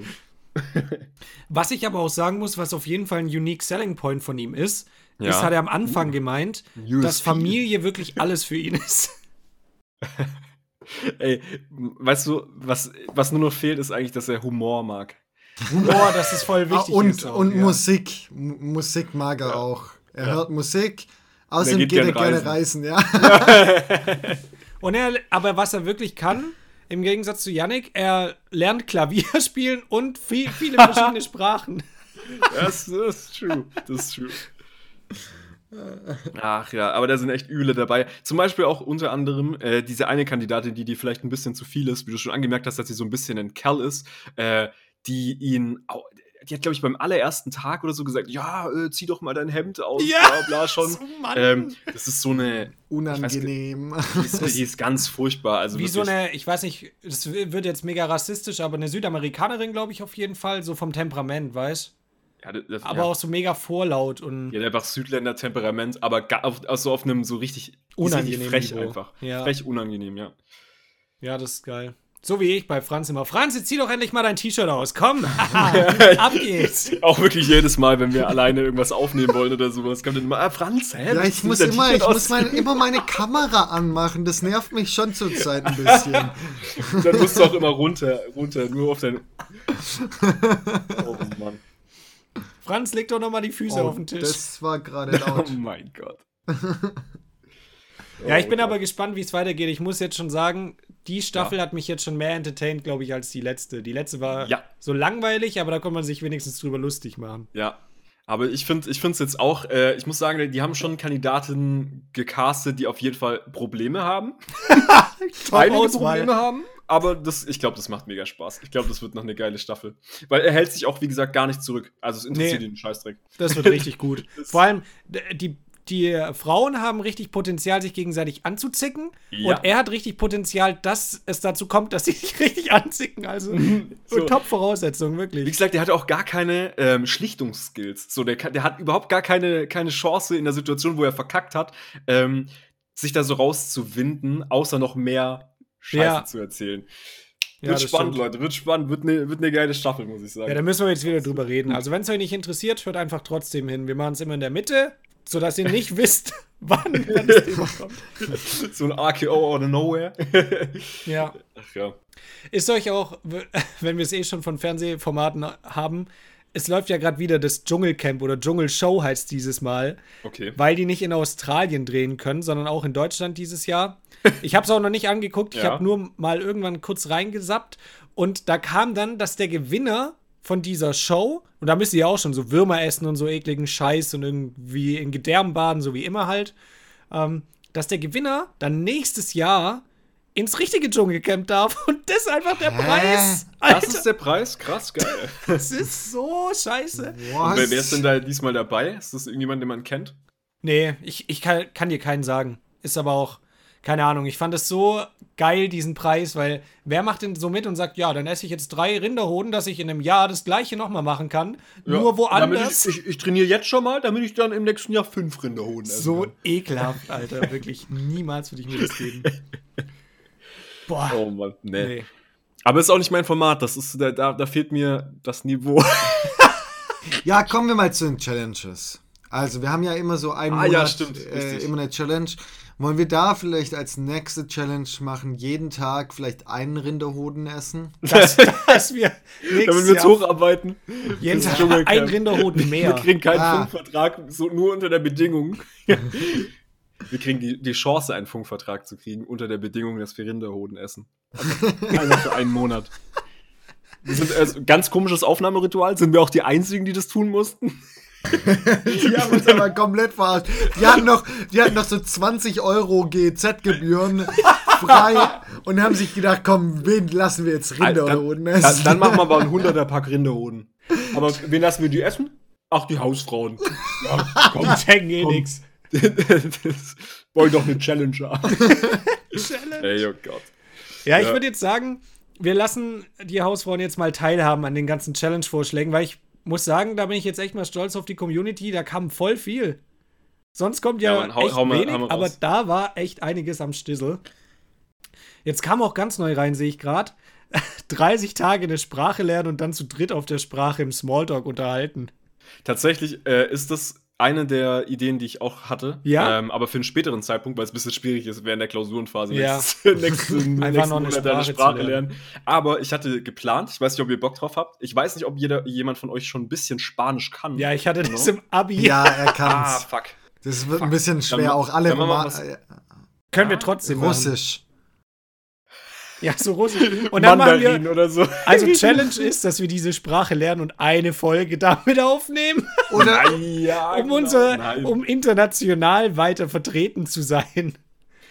Was ich aber auch sagen muss, was auf jeden Fall ein unique selling point von ihm ist, Ja. ist, hat er am Anfang gemeint, USP. dass Familie wirklich alles für ihn ist. Ey, weißt du, was, was nur noch fehlt, ist eigentlich, dass er Humor mag. Humor, das ist voll Ah, wichtig. und ist auch, und ja. Musik. M Musik mag er auch. Er hört Musik. Außerdem geht geht, er gern gerne reisen, ja. Und er, aber was er wirklich kann, im Gegensatz zu Yannick, er lernt Klavier spielen und viel, viele verschiedene Sprachen. Das, das ist true. Das ist true. Ach ja, aber da sind echt Üle dabei. Zum Beispiel auch unter anderem äh, diese eine Kandidatin, die die vielleicht ein bisschen zu viel ist, wie du schon angemerkt hast, dass sie so ein bisschen ein Kerl ist, äh, die ihn, die hat glaube ich beim allerersten Tag oder so gesagt, ja, äh, zieh doch mal dein Hemd aus, Ja, bla bla schon. so, Mann. ähm, das ist so eine, Unangenehm. die ist, die ist ganz furchtbar. Also Wie so wirklich. eine, ich weiß nicht, das wird jetzt mega rassistisch, aber eine Südamerikanerin, glaube ich, auf jeden Fall, so vom Temperament, weißt ja, das, Aber ja. auch so mega vorlaut und. Hat einfach Südländer-Temperament, aber auf, also auf einem so richtig, Unangenehm richtig frech Niveau. einfach. Ja. Frech unangenehm, ja. Ja, das ist geil. So wie ich bei Franz immer. Franz, jetzt zieh doch endlich mal dein T-Shirt aus. Komm, ab geht's. Auch wirklich jedes Mal, wenn wir alleine irgendwas aufnehmen wollen oder sowas, kommt dann immer, ah, Franz, hä? Ja, ich muss immer, ich muss aus?" mein, immer meine Kamera anmachen. Das nervt mich schon zurzeit ein bisschen. Dann musst du auch immer runter, runter, nur auf dein. Oh Mann. Franz, leg doch noch mal die Füße Oh, auf den Tisch. das war gerade Oh laut. mein Gott. ja, ich Oh bin Gott. aber gespannt, wie es weitergeht. Ich muss jetzt schon sagen, die Staffel hat mich jetzt schon mehr entertained, glaube ich, als die letzte. Die letzte war Ja. so langweilig, aber da konnte man sich wenigstens drüber lustig machen. Ja. Aber ich finde ich es jetzt auch, äh, ich muss sagen, die haben schon Kandidaten gecastet, die auf jeden Fall Probleme haben. Einige Auswahl. Probleme haben. Aber das, ich glaube, das macht mega Spaß. Ich glaube, das wird noch eine geile Staffel. Weil er hält sich auch, wie gesagt, gar nicht zurück. Also es interessiert Nee. ihn Scheißdreck. Das wird richtig gut. Vor allem, die, die Frauen haben richtig Potenzial, sich gegenseitig anzuzicken. Ja. Und er hat richtig Potenzial, dass es dazu kommt, dass sie sich richtig anzicken. Also, So. Top-Voraussetzung, Wie wirklich. gesagt, der hat auch gar keine ähm, Schlichtungsskills. So, der, der hat überhaupt gar keine, keine Chance in der Situation, wo er verkackt hat, ähm, sich da so rauszuwinden, außer noch mehr Scheiße Ja. zu erzählen. Ja, wird spannend, stimmt. Leute. Wird spannend. Wird eine wird ne geile Staffel, muss ich sagen. Ja, da müssen wir jetzt wieder drüber reden. Also, wenn es euch nicht interessiert, hört einfach trotzdem hin. Wir machen es immer in der Mitte, sodass ihr nicht wisst, wann, wann das Thema kommt. so ein RKO out of nowhere. Ja. Ach ja. Ist euch auch, wenn wir es eh schon von Fernsehformaten haben, es läuft ja gerade wieder das Dschungelcamp oder Dschungelshow heißt dieses Mal, Okay. weil die nicht in Australien drehen können, sondern auch in Deutschland dieses Jahr. Ich habe es auch noch nicht angeguckt, ich Ja. habe nur mal irgendwann kurz reingesappt und da kam dann, dass der Gewinner von dieser Show, und da müsst ihr ja auch schon so Würmer essen und so ekligen Scheiß und irgendwie in Gedärmen baden, so wie immer halt, ähm, dass der Gewinner dann nächstes Jahr ins richtige Dschungelcamp darf und das einfach der Hä? Preis Das ist der Preis? Krass, geil. Das ist so scheiße. Und Was? wer, wer ist denn da diesmal dabei? Ist das irgendjemand, den man kennt? Nee, ich, ich kann, kann dir keinen sagen. Ist aber auch, keine Ahnung, ich fand es so geil, diesen Preis, weil wer macht denn so mit und sagt, ja, dann esse ich jetzt drei Rinderhoden, dass ich in einem Jahr das gleiche nochmal machen kann, nur woanders. Ich, ich, ich trainiere jetzt schon mal, damit ich dann im nächsten Jahr fünf Rinderhoden esse. so ekelhaft, Alter, wirklich. Niemals würde ich mir das geben. Boah. Oh Mann, nee. Nee. Aber ist auch nicht mein Format. Das ist, da, da, fehlt mir das Niveau. Ja, kommen wir mal zu den Challenges. Also, wir haben ja immer so einen Ah, Monat, ja, stimmt, äh, immer eine Challenge. Wollen wir da vielleicht als nächste Challenge machen, jeden Tag vielleicht einen Rinderhoden essen? Dass, dass wir Damit wir uns Jahr hocharbeiten. jeden Das Tag Dschungelcamp. ein Rinderhoden Wir mehr. kriegen keinen Ah. Funkvertrag, so nur unter der Bedingung. wir kriegen die, die Chance, einen Funkvertrag zu kriegen, unter der Bedingung, dass wir Rinderhoden essen. Einer für einen Monat. Wir sind also, ganz komisches Aufnahmeritual. Sind wir auch die Einzigen, die das tun mussten? Die haben uns aber komplett verarscht. Die hatten noch, die hatten noch so 20 Euro GZ-Gebühren frei und haben sich gedacht, komm, wen lassen wir jetzt Rinderhoden dann, essen? dann, dann machen wir aber ein 100er Pack Rinderhoden. Aber wen lassen wir die essen? Ach, die Hausfrauen. Ja, komm. Die checken eh nix. das wollen doch eine Challenge haben. Ey, oh Gott. Ja, ich Ja. würde jetzt sagen, wir lassen die Hausfrauen jetzt mal teilhaben an den ganzen Challenge-Vorschlägen, weil ich muss sagen, da bin ich jetzt echt mal stolz auf die Community, da kam voll viel. Sonst kommt ja, Ja, hau- echt hau wenig, hau mal aber da war echt einiges am Stissel. Jetzt kam auch ganz neu rein, sehe ich gerade. 30 Tage eine Sprache lernen und dann zu dritt auf der Sprache im Smalltalk unterhalten. Tatsächlich äh, ist das eine der Ideen, die ich auch hatte. Ja? Ähm, aber für einen späteren Zeitpunkt, weil es ein bisschen schwierig ist, während der Klausurenphase Ja. nächsten, nächsten noch eine Monat eine Sprache Sprache zu lernen. lernen. Aber ich hatte geplant, ich weiß nicht, ob ihr Bock drauf habt. Ich weiß nicht, ob jeder, jemand von euch schon ein bisschen Spanisch kann. Ja, ich hatte das Genau. im Abi. ja, er Ah, kann's. fuck. Das wird ein bisschen schwer, Dann- auch alle Können wir trotzdem machen. Ja, so Russisch. Und dann machen Mandarin wir. oder so. Also Challenge ist, dass wir diese Sprache lernen und eine Folge damit aufnehmen. Oder ja, um genau. unser, Nein. um international weiter vertreten zu sein.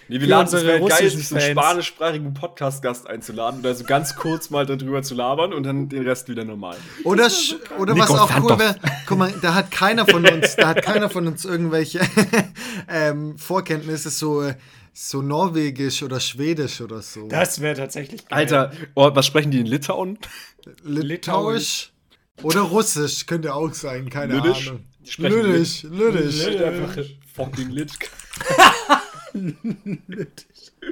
Nee, wir laden es unsere wäre geil, russischen sich einen spanischsprachigen Podcast-Gast einzuladen oder so ganz kurz mal darüber zu labern und dann den Rest wieder normal. Oder, oder was auch cool wäre, guck mal, da hat keiner von uns, da hat keiner von uns irgendwelche ähm, Vorkenntnisse so, äh, so norwegisch oder schwedisch oder so. Das wäre tatsächlich geil. Alter, oh, was sprechen die in Litauen? Litauisch oder Russisch könnte auch sein, keine Lüdisch? Ahnung. Die Lüdisch, Lüdisch. Lit. Einfach fucking lit.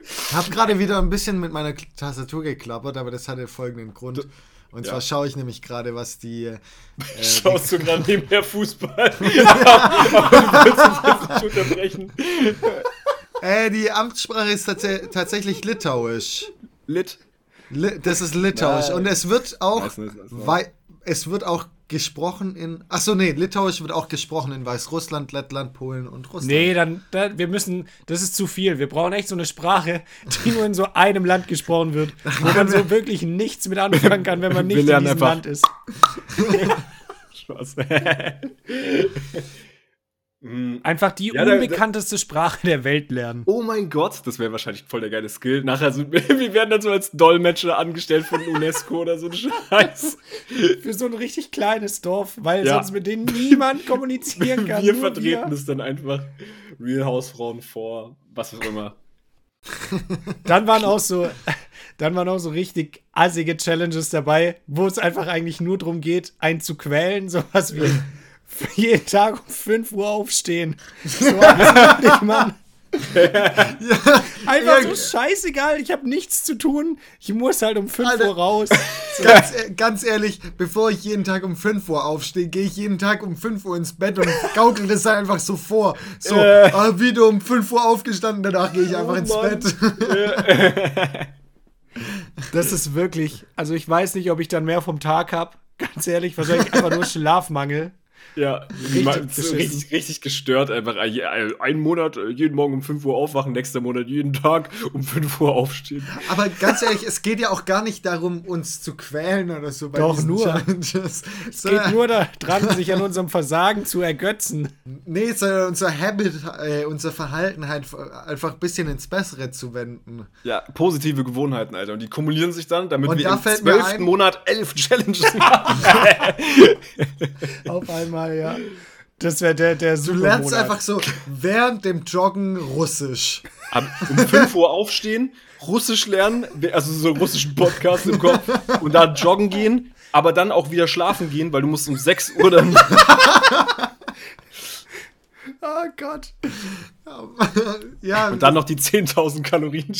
Ich habe gerade wieder ein bisschen mit meiner Tastatur geklappert, aber das hatte folgenden Grund. Und zwar Ja. schaue ich nämlich gerade, was die. Äh, Schaust du gerade nebenher Fußball? Aber du wolltest uns jetzt nicht unterbrechen. Äh, die Amtssprache ist tats tatsächlich Litauisch. Lit. Li das ist Litauisch. Nice. Und es wird auch. Es wird auch gesprochen in. Achso, nee, Litauisch wird auch gesprochen in Weißrussland, Lettland, Polen und Russland. Nee, dann, da, wir müssen, das ist zu viel. Wir brauchen echt so eine Sprache, die nur in so einem Land gesprochen wird, wo man so wirklich nichts mit anfangen kann, wenn man nicht in diesem einfach- Land ist. Spaß. Mm, Einfach die Ja, da- da- unbekannteste Sprache der Welt lernen. Oh mein Gott, das wäre wahrscheinlich voll der geile Skill. Nachher sind wir, wir werden dann so als Dolmetscher angestellt von UNESCO oder so ein Scheiß. Für so ein richtig kleines Dorf, weil Ja. sonst mit denen niemand kommunizieren kann. Wir vertreten das dann einfach. Real Hausfrauen vor, was auch immer. Dann waren auch so, dann waren auch so richtig assige Challenges dabei, wo es einfach eigentlich nur darum geht, einen zu quälen, sowas wie jeden Tag um 5 Uhr aufstehen. So ich Mann. Einfach so scheißegal, ich habe nichts zu tun, ich muss halt um 5 Alter. Uhr raus. Ganz, e- ganz ehrlich, bevor ich jeden Tag um 5 Uhr aufstehe, gehe ich jeden Tag um 5 Uhr ins Bett und gaukel das einfach so vor. So, Äh. Oh ah, wieder um 5 Uhr aufgestanden, danach gehe ich einfach ins Mann. Bett. Das ist wirklich, also ich weiß nicht, ob ich dann mehr vom Tag habe, ganz ehrlich, wahrscheinlich einfach nur Schlafmangel. Ja, Richtig richtig, richtig, richtig gestört einfach. Ein Monat, äh, jeden Morgen um 5 Uhr aufwachen, nächster Monat jeden Tag um 5 Uhr aufstehen. Aber ganz ehrlich, es geht ja auch gar nicht darum, uns zu quälen oder so bei Doch, diesen nur. Challenges. Es geht nur daran, sich an unserem Versagen zu ergötzen. Nee, sondern unser Habit, äh, unser Verhalten halt einfach ein bisschen ins Bessere zu wenden. Ja, positive Gewohnheiten, Alter. Und die kumulieren sich dann, damit Und wir da im zwölften Monat elf Challenges machen. Auf einmal, ja. Das wäre der, der Du lernst einfach so während dem Joggen Russisch. Ab- um 5 Uhr aufstehen, Russisch lernen, also so einen russischen Podcast im Kopf und da joggen gehen, aber dann auch wieder schlafen gehen, weil du musst um 6 Uhr dann. Oh Gott. ja, Und dann noch die 10.000 Kalorien.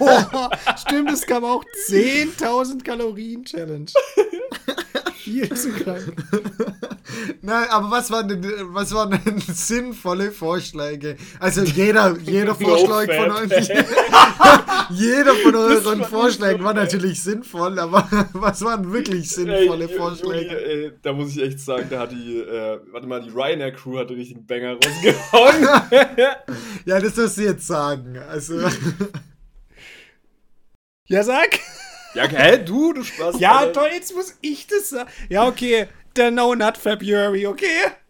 Oh, stimmt, es kam auch 10.000 Kalorien Challenge. Viel zu krank. Nein, aber was waren denn, was waren denn sinnvolle Vorschläge? Also jeder, jeder Vorschlag von uns, jeder von euren Vorschlägen war natürlich sinnvoll, aber was waren wirklich sinnvolle Ey, Vorschläge? Ey, da muss ich echt sagen, da hat die, äh, warte mal, die Ryanair Crew hat einen richtigen Banger rausgehauen. Ja, das wirst du jetzt sagen. Also, Ja, sag. Ja, hä, du, du Spaß. Ja, Alter. toll, jetzt muss ich das sagen. Ja, okay. Der No Nut February, okay?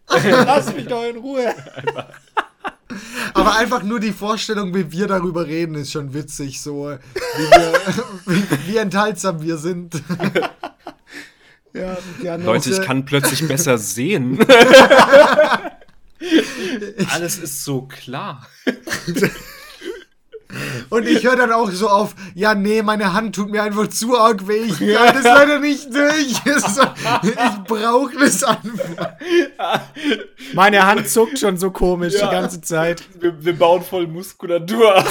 Lass mich doch in Ruhe. aber einfach nur die Vorstellung, wie wir darüber reden, ist schon witzig, so wie, wir, wie, wie enthaltsam wir sind. Ja, ja no. Leute, ich kann plötzlich besser sehen. Alles ist so klar. Und ich höre dann auch so auf, ja, nee, meine Hand tut mir einfach zu arg weh. Ich kann das leider nicht durch. So, Ich brauche das einfach. Meine Hand zuckt schon so komisch Ja. die ganze Zeit. Wir, wir bauen voll Muskulatur ab.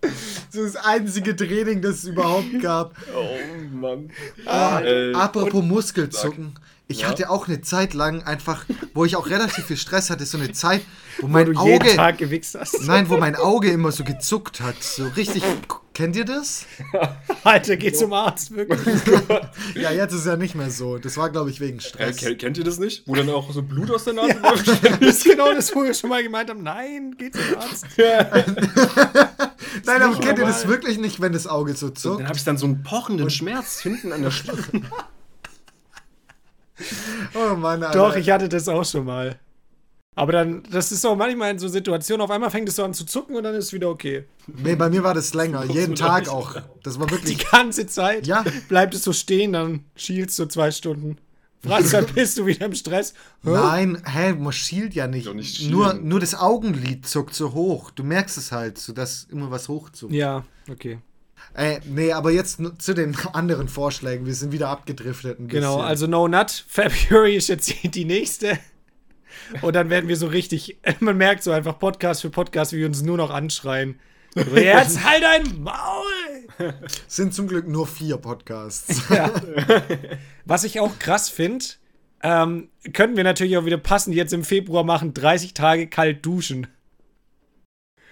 Das ist das einzige Training, das es überhaupt gab. Oh Mann. Ah, Äh, Apropos Muskelzucken. Ich Ja? hatte auch eine Zeit lang einfach, wo ich auch relativ viel Stress hatte, so eine Zeit, wo mein Du jeden Auge, Tag gewichst hast. nein, wo mein Auge immer so gezuckt hat, so richtig. Kennt ihr das? Alter, geh zum Arzt, wirklich. Ja, jetzt ist ja nicht mehr so. Das war, glaube ich, wegen Äh, Stress. kennt, kennt ihr das nicht? Wo dann auch so Blut aus der Nase Ja, läuft? das ist genau das, wo wir schon mal gemeint haben. Nein, geh zum Arzt. Nein, aber nicht kennt ihr das normal. wirklich nicht, wenn das Auge so zuckt? Dann habe ich dann so einen pochenden Schmerz hinten an der Stirn. Oh Mann, Alter. Doch, ich hatte das auch schon mal. Aber dann, das ist auch manchmal in so Situationen, auf einmal fängt es so an zu zucken und dann ist es wieder okay. Nee, bei mir war das länger. Jeden Tag auch. Das war Die wirklich. ganze Zeit Ja. bleibt es so stehen, dann schielst du zwei Stunden. Fragst dann, bist du wieder im Stress? Hä? Nein, hä, man schielt ja nicht. Doch nicht nur, nur das Augenlid zuckt so hoch. Du merkst es halt, so dass immer was hochzuckt. Ja, okay. Äh, nee, aber jetzt zu den anderen Vorschlägen. Wir sind wieder abgedriftet. Genau, also No Nut, February ist jetzt die nächste. Und dann werden wir so richtig, man merkt so einfach Podcast für Podcast, wie wir uns nur noch anschreien. Jetzt halt dein Maul! Sind zum Glück nur vier Podcasts. Ja. Was ich auch krass finde, ähm, könnten wir natürlich auch wieder passend jetzt im Februar machen, 30 Tage kalt duschen.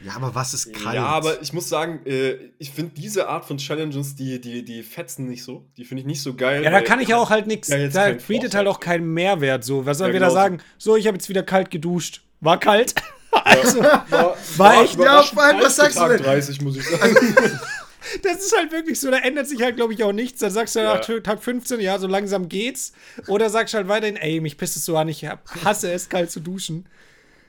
Ja, aber was ist kalt? Ja, aber ich muss sagen, äh, ich finde diese Art von Challenges, die, die, die fetzen nicht so. Die finde ich nicht so geil. Ja, da kann ich auch halt nichts, Ja, jetzt da bietet halt auch keinen Mehrwert so. Was sollen Ja, wir da genau so. sagen? So, ich habe jetzt wieder kalt geduscht. War kalt? also, War, War echt- Ja, vor allem, was sagst du Tag denn? 30, muss ich sagen. das ist halt wirklich so, da ändert sich halt, glaube ich, auch nichts. Dann sagst du Ja. nach Tag 15, ja, so langsam geht's. Oder sagst halt weiterhin, ey, mich pisst es so an, ich hasse es, kalt zu duschen.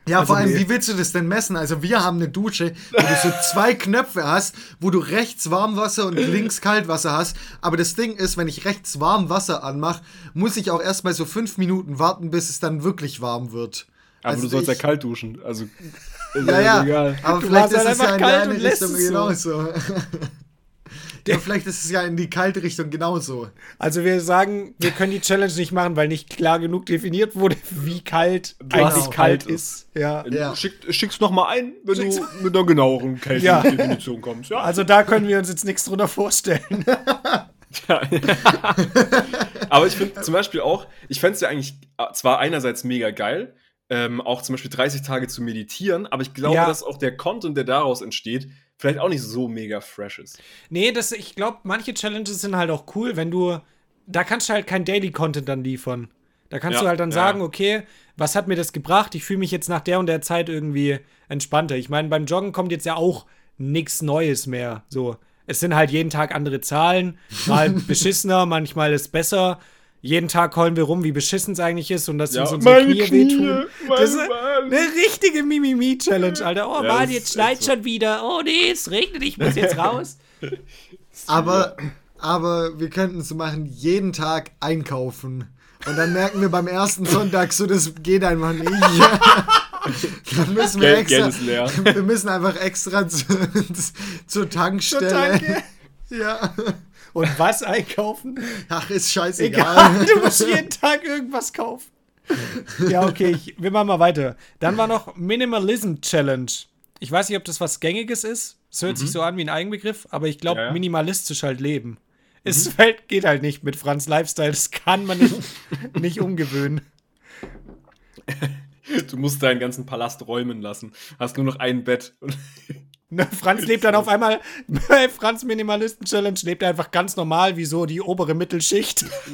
Ja, vor allem, nee. wie willst du das denn messen? Also, wir haben eine Dusche, wo du so zwei Knöpfe hast, wo du rechts Warmwasser und links Kaltwasser hast. Aber das Ding ist, wenn ich rechts Warmwasser anmache, muss ich auch erstmal so fünf Minuten warten, bis es dann wirklich warm wird. Aber Also du sollst ja kalt duschen. Also, ist Ja, ja. egal. Aber Du vielleicht ist halt es ja einfach in lässt Richtung so. genauso. Ja, vielleicht ist es ja in die kalte Richtung genauso. Also wir sagen, wir können die Challenge nicht machen, weil nicht klar genug definiert wurde, wie kalt eigentlich Genau. kalt Kalt ist. Ja. Ja. Schick, schick's noch mal ein, wenn du mit einer genaueren Ja. Kältedefinition kommst. Ja. Also da können wir uns jetzt nichts drunter vorstellen. Aber ich finde zum Beispiel auch, ich fände es ja eigentlich äh, zwar einerseits mega geil, ähm, auch zum Beispiel 30 Tage zu meditieren, aber ich glaube, Ja. dass auch der Content, der daraus entsteht, vielleicht auch nicht so mega fresh ist. Nee, das, ich glaube, manche Challenges sind halt auch cool, wenn du. Da kannst du halt kein Daily Content dann liefern. Da kannst Ja, du halt dann ja. sagen, okay, was hat mir das gebracht? Ich fühle mich jetzt nach der und der Zeit irgendwie entspannter. Ich meine, beim Joggen kommt jetzt ja auch nichts Neues mehr. So, es sind halt jeden Tag andere Zahlen, mal beschissener, manchmal ist besser. Jeden Tag heulen wir rum, wie beschissen es eigentlich ist und dass Ja, uns unsere meine Knie, Knie, wehtun. Das ist Mann. eine richtige Mimimi-Challenge, Alter. Oh Ja, Mann, jetzt schneit echt so. schon wieder. Oh nee, es regnet, ich muss jetzt raus. Aber, aber wir könnten es so machen, jeden Tag einkaufen. Und dann merken wir beim ersten Sonntag so, das geht einfach nicht. dann müssen wir extra, wir müssen einfach extra zu, zur Tankstelle. Danke. Ja. Und was einkaufen? Ach, ist Egal, scheißegal. du musst jeden Tag irgendwas kaufen. Ja, okay, ich, wir machen mal weiter. Dann war noch Minimalism Challenge. Ich weiß nicht, ob das was Gängiges ist. Es hört sich so an wie ein Eigenbegriff, aber ich glaube, Ja, ja. minimalistisch halt leben. Es fällt, geht halt nicht mit Franz Lifestyle. Das kann man nicht, nicht umgewöhnen. Du musst deinen ganzen Palast räumen lassen. Hast nur noch ein Bett. Ne, Franz lebt dann auf einmal, bei Franz Minimalisten Challenge lebt er einfach ganz normal, wie so die obere Mittelschicht.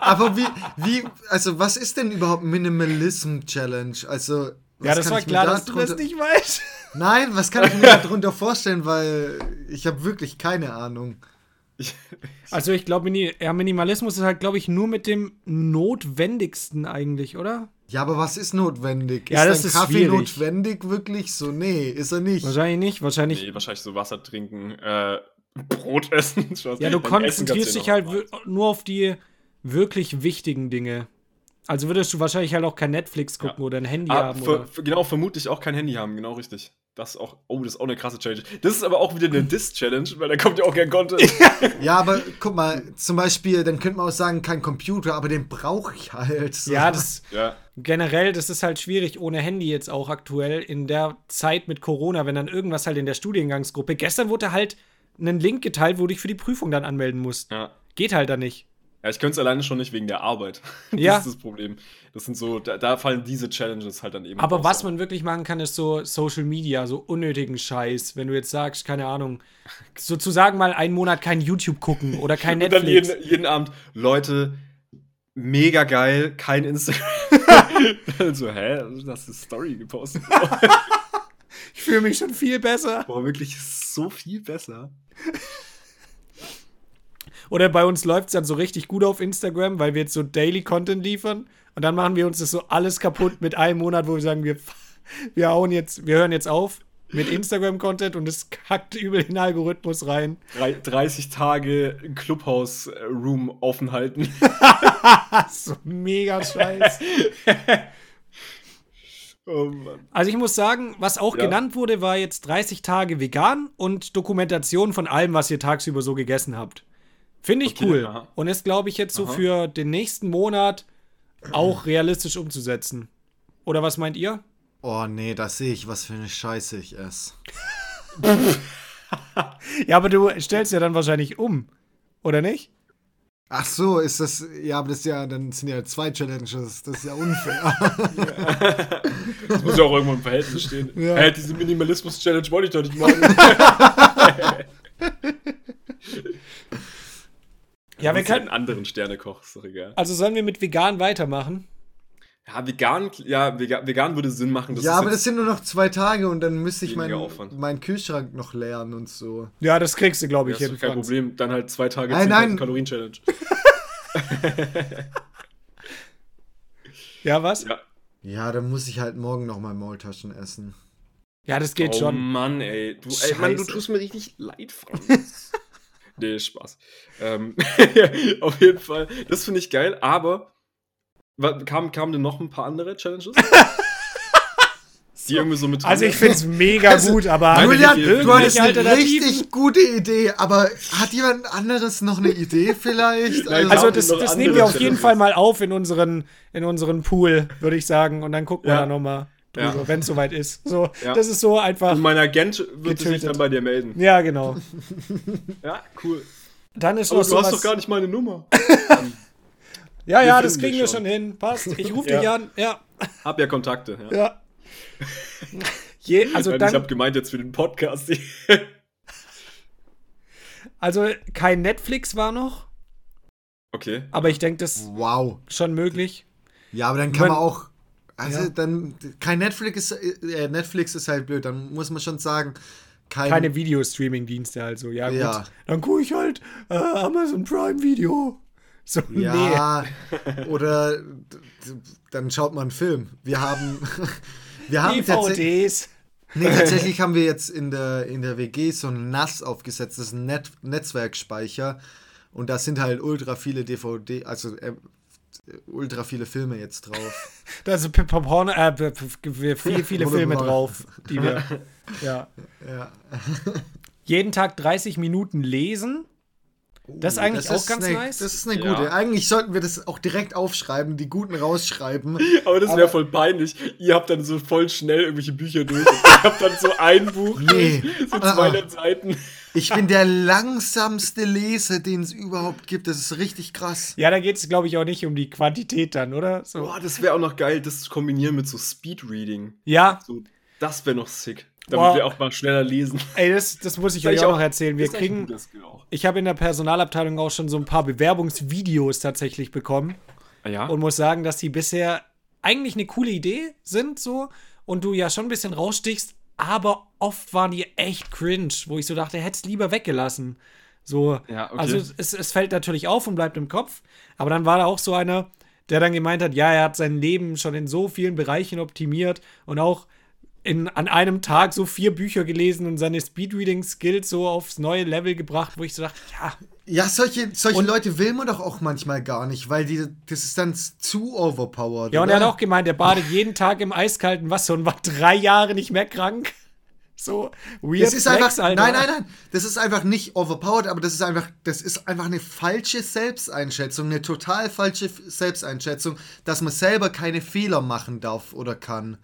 Aber wie, wie, also was ist denn überhaupt Minimalism Challenge? Also, was Ja, das kann war ich mir klar, da dass du das drunter- nicht weißt. Nein, was kann ich mir darunter vorstellen, weil ich habe wirklich keine Ahnung. Also ich glaube, Mini ja, Minimalismus ist halt, glaube ich, nur mit dem Notwendigsten eigentlich, oder? Ja, aber was ist notwendig? Ja, das ist ist ein Kaffee schwierig. notwendig wirklich? So, nee, ist er nicht. Wahrscheinlich nicht. Wahrscheinlich. nee, wahrscheinlich so Wasser trinken, äh, Brot essen. Ja, du konzentrierst dich halt nur auf die wirklich wichtigen Dinge. Also würdest du wahrscheinlich halt auch kein Netflix gucken Ja. oder ein Handy Ah, haben. ver- Oder? ver- genau, vermutlich auch kein Handy haben, genau richtig. Das ist auch, oh, das ist auch eine krasse Challenge. Das ist aber auch wieder eine Diss-Challenge, weil da kommt ja auch kein Content. Ja, aber guck mal, zum Beispiel, dann könnte man auch sagen, kein Computer, aber den brauche ich halt. So. Ja, das ja, generell, das ist halt schwierig ohne Handy jetzt auch aktuell in der Zeit mit Corona, wenn dann irgendwas halt in der Studiengangsgruppe. Gestern wurde halt ein Link geteilt, wo du dich für die Prüfung dann anmelden musst. ja. Geht halt dann nicht. Ja, ich könnte es alleine schon nicht wegen der Arbeit. Das Ja. ist das Problem. Das sind so, da, da fallen diese Challenges halt dann eben Aber raus. was man wirklich machen kann, ist so Social Media, so unnötigen Scheiß. Wenn du jetzt sagst, keine Ahnung, sozusagen mal einen Monat kein YouTube gucken oder kein Und dann Netflix. jeden, jeden Abend, Leute, mega geil, kein Instagram. So, hä? Das ist Story gepostet. Ich fühle mich schon viel besser. Boah, wirklich so viel besser. Oder bei uns läuft es dann so richtig gut auf Instagram, weil wir jetzt so Daily Content liefern. Und dann machen wir uns das so alles kaputt mit einem Monat, wo wir sagen, wir, wir hauen jetzt, wir hören jetzt auf mit Instagram-Content und es kackt übel in den Algorithmus rein. Drei- 30 Tage Clubhouse-Room offen halten. So mega scheiß. Oh. Also ich muss sagen, was auch Ja. genannt wurde, war jetzt 30 Tage vegan und Dokumentation von allem, was ihr tagsüber so gegessen habt. Finde ich Okay, cool. aha. Und ist, glaube ich, jetzt so Aha. für den nächsten Monat auch realistisch umzusetzen. Oder was meint ihr? Oh nee, da sehe ich, was für eine Scheiße ich esse. Ja, aber du stellst ja dann wahrscheinlich um. Oder nicht? Ach so, ist das, ja, aber das ist ja, dann sind ja zwei Challenges, das ist ja unfair. Das muss ja auch irgendwo im Verhältnis stehen. Ja. Hä, diese Minimalismus-Challenge wollte ich doch nicht machen. Ja, wir halt können. einen anderen Sternekoch, ist doch egal. Also sollen wir mit vegan weitermachen? Ja, vegan, ja, vegan, vegan würde Sinn machen. ja, aber das sind nur noch zwei Tage und dann müsste ich meinen meinen Kühlschrank noch leeren und so. Ja, das kriegst du, glaube Ja, ich, doch kein. Problem. Dann halt zwei Tage Nein, 10.000 nein. Kalorien-Challenge. Ja, was? Ja. Ja, dann muss ich halt morgen noch mal Maultaschen essen. Ja, das geht oh schon. Mann, ey. Du, ey Mann, du tust mir richtig leid, Franz. nee, Spaß. Ähm, auf jeden Fall. Das finde ich geil, aber kamen kam denn noch ein paar andere Challenges? Die irgendwie so mit. Also ich finde es mega Also, gut, aber Julian, du hattest eine richtig gute Idee, aber hat jemand anderes noch eine Idee vielleicht? Nein, Also das, das nehmen wir auf jeden. Fall mal auf in unseren, in unseren Pool, würde ich sagen. Und dann gucken wir Ja. da nochmal drüber, Ja. wenn es soweit ist. So, Ja. das ist so einfach. Und mein Agent wird sich Getötet. dann bei dir melden. Ja, genau. Ja, cool. Dann ist Aber noch du hast doch gar nicht meine Nummer. ja, ja, Wir das finden kriegen wir schon. schon hin. Passt. Ich rufe Ja. dich an. Ja. Hab ja Kontakte. Ja. Ja. Je, also Nein, ich dann, habe gemeint jetzt für den Podcast. also kein Netflix war noch. Okay. Aber ich denke, das ist Wow. schon möglich. Ja, aber dann kann Man- man auch. Also Ja. dann. Kein Netflix ist. Äh, Netflix ist halt blöd. Dann muss man schon sagen. Kein, Keine Videostreaming-Dienste also. Ja, gut. Ja. Dann gucke ich halt äh, Amazon Prime Video. So, nee. Ja. Oder d- d- dann schaut man einen Film. Wir haben. Wir haben. DVDs. Nee, tatsächlich haben wir jetzt in der, in der WG so ein NAS aufgesetzt, das ist ein Net Netzwerkspeicher. Und da sind halt ultra viele DVD, also äh, ultra viele Filme jetzt drauf. Da sind P- P- Porno, äh, viele, viele Filme drauf, die wir. Ja. Ja. Jeden Tag 30 Minuten lesen. Das ist eigentlich auch ganz eine, nice. Das ist eine Ja. gute. Eigentlich sollten wir das auch direkt aufschreiben, die guten rausschreiben. Aber das wäre voll peinlich. Ihr habt dann so voll schnell irgendwelche Bücher durch. Ihr habt dann so ein Buch Nee. so Ah, ah. 200 Seiten. Ich bin der langsamste Leser, den es überhaupt gibt. Das ist richtig krass. Ja, da geht es, glaube ich, auch nicht um die Quantität dann, oder? So. Boah, das wäre auch noch geil, das zu kombinieren mit so Speedreading. Ja, So, das wäre noch sick. Damit Boah. wir auch mal schneller lesen. ey, das, das muss ich Das euch auch eigentlich noch erzählen. Wir kriegen, auch. ich habe in der Personalabteilung auch schon so ein paar Bewerbungsvideos tatsächlich bekommen Ah, ja? und muss sagen, dass die bisher eigentlich eine coole Idee sind, so und du ja schon ein bisschen rausstichst, aber oft waren die echt cringe, wo ich so dachte, hättest lieber weggelassen. So, Ja, okay. also es, es fällt natürlich auf und bleibt im Kopf, aber dann war da auch so einer, der dann gemeint hat, ja, er hat sein Leben schon in so vielen Bereichen optimiert und auch in, an einem Tag so vier Bücher gelesen und seine Speedreading-Skills so aufs neue Level gebracht, wo ich so dachte, ja, Ja, solche, solche Und- Leute will man doch auch manchmal gar nicht, weil die, das ist dann zu overpowered. Ja, und oder? er hat auch gemeint, er badet jeden Tag im eiskalten Wasser und war drei Jahre nicht mehr krank. So, weird Das ist einfach, Flex, Alter. nein, nein, nein, das ist einfach nicht overpowered, aber das ist einfach, das ist einfach eine falsche Selbsteinschätzung, eine total falsche Selbsteinschätzung, dass man selber keine Fehler machen darf oder kann.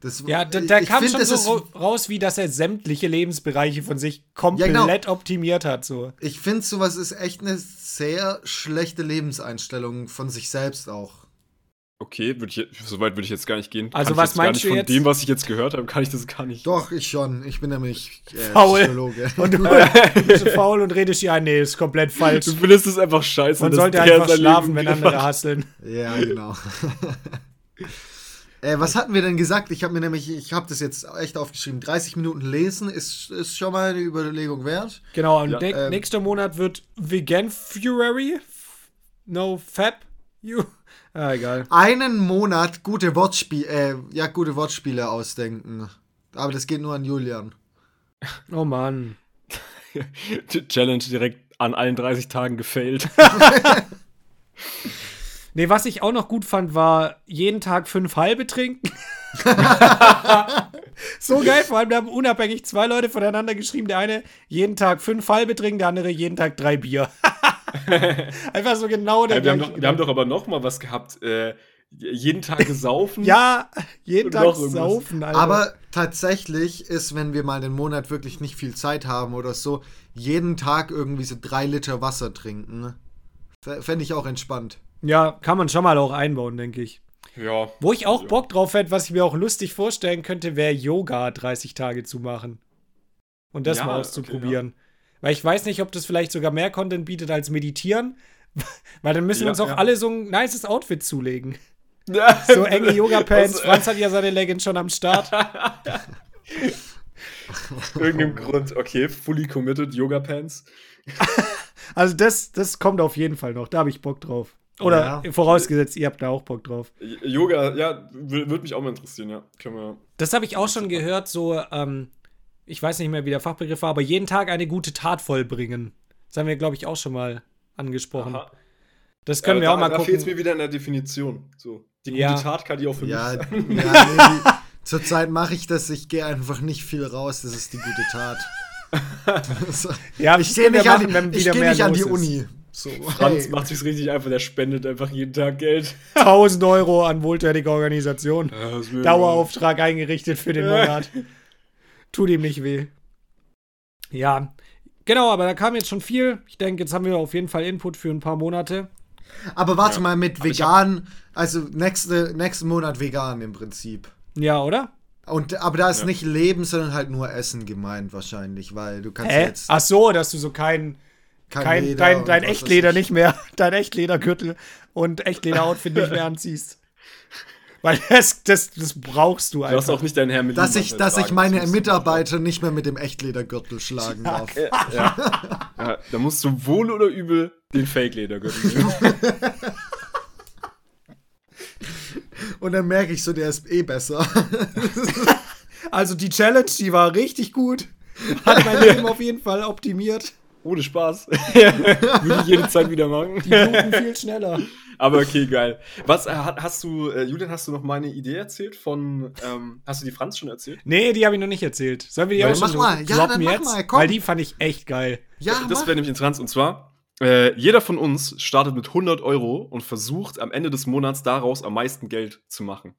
Das, Ja, da, da kam find, schon so raus, wie dass er sämtliche Lebensbereiche von sich komplett genau. optimiert hat. So. Ich finde, sowas ist echt eine sehr schlechte Lebenseinstellung von sich selbst auch. Okay, würd ich, so weit würde ich jetzt gar nicht gehen. Also Kann was meinst nicht du von jetzt? dem, was ich jetzt gehört habe, kann ich das gar nicht. Doch, ich schon. Ich bin nämlich äh, Faul. Psychologe. Und du, du bist faul und redest ja, nee, ist komplett falsch. Du findest es einfach scheiße. Man sollte einfach sein schlafen, wenn andere hasseln. Ja, genau. äh, was hatten wir denn gesagt? Ich habe mir nämlich, ich habe das jetzt echt aufgeschrieben. 30 Minuten lesen ist, ist schon mal eine Überlegung wert. Genau, und Ja, ne ähm, nächster Monat wird Vegan Furary. No Fab. You. Ah, egal. Einen Monat gute Wortspiele, äh, ja, gute Wortspiele ausdenken. Aber das geht nur an Julian. Oh Mann. Challenge direkt an allen 30 Tagen gefailt. Nee, was ich auch noch gut fand, war jeden Tag fünf halbe trinken. so geil, vor allem da haben unabhängig zwei Leute voneinander geschrieben. Der eine jeden Tag fünf halbe trinken, der andere jeden Tag drei Bier. Einfach so genau der Ja, wir, haben doch, wir haben doch aber noch mal was gehabt. Äh, jeden Tag gesaufen. Ja, jeden Tag saufen, Alter. Aber tatsächlich ist, wenn wir mal den Monat wirklich nicht viel Zeit haben oder so, jeden Tag irgendwie so drei Liter Wasser trinken. Fände ich auch entspannt. ja, kann man schon mal auch einbauen, denke ich. Ja. Wo ich auch Ja. Bock drauf hätte, was ich mir auch lustig vorstellen könnte, wäre Yoga 30 Tage zu machen. Und das Ja, mal okay, auszuprobieren. Weil ich weiß nicht, ob das vielleicht sogar mehr Content bietet als meditieren. Weil dann müssen wir Ja, uns auch ja. alle so ein nices Outfit zulegen. Ja. So enge Yoga-Pants. Franz hat ja seine Leggings schon am Start. irgendeinem Grund. Okay, fully committed Yoga Pants. Also das, das kommt auf jeden Fall noch. Da habe ich Bock drauf. Oder Ja. vorausgesetzt, ihr habt da auch Bock drauf. Yoga, ja, würde mich auch mal interessieren, ja. Können wir. Das habe ich auch schon gehört, so, ähm, ich weiß nicht mehr, wie der Fachbegriff war, aber jeden Tag eine gute Tat vollbringen. Das haben wir, glaube ich, auch schon mal angesprochen. Aha. Das können wir da, auch mal da fehlt es gucken. mir wieder in der Definition. So. Die gute Ja. Tat kann die auch für Ja, mich ja sein. nee, die, zurzeit mache ich das. Ich gehe einfach nicht viel raus. Das ist die gute Tat. so. Ja, Ich gehe nicht, an, machen, ich wieder geh mehr nicht an die ist. Uni. So, Franz hey. macht sich's richtig einfach, der spendet einfach jeden Tag Geld. 1000 Euro an wohltätige Organisation. Ja, das will- Dauerauftrag eingerichtet für den Monat. Tut ihm nicht weh. Ja, genau, aber da kam jetzt schon viel. Ich denke, jetzt haben wir auf jeden Fall Input für ein paar Monate. Aber warte Ja. mal mit Aber vegan, also nächste, nächsten Monat vegan im Prinzip. Ja, oder? Und, aber da ist Ja. nicht Leben, sondern halt nur Essen gemeint wahrscheinlich, weil du kannst Hä? jetzt. Ach so, dass du so kein, kein, Leder dein, dein Echtleder ich. nicht mehr, dein Echtledergürtel und Echtleder-Outfit nicht mehr anziehst. Weil das, das, das brauchst du Du hast einfach. auch nicht deinen Herr mit Dass ich, dass ich meine Mitarbeiter Mitarbeiter nicht mehr mit dem Echtledergürtel schlagen darf. Ja, da musst du wohl oder übel den Fake-Ledergürtel nehmen. Und dann merke ich so, der ist eh besser. Also die Challenge, die war richtig gut. Hat mein Leben auf jeden Fall optimiert. Ohne Spaß. Würde ich jede Zeit wieder machen. Die bluten viel schneller. Aber okay, geil. Was, äh, hast du, äh, Julian, hast du noch meine Idee erzählt von, ähm, hast du die Franz schon erzählt? Nee, die habe ich noch nicht erzählt. Sollen wir die Ja, auch mach schon mal. Ja, dann mach jetzt? mal, komm. Weil die fand ich echt geil. Ja, das mach. wäre nämlich interessant. Und zwar, äh, jeder von uns startet mit 100 Euro und versucht am Ende des Monats daraus am meisten Geld zu machen.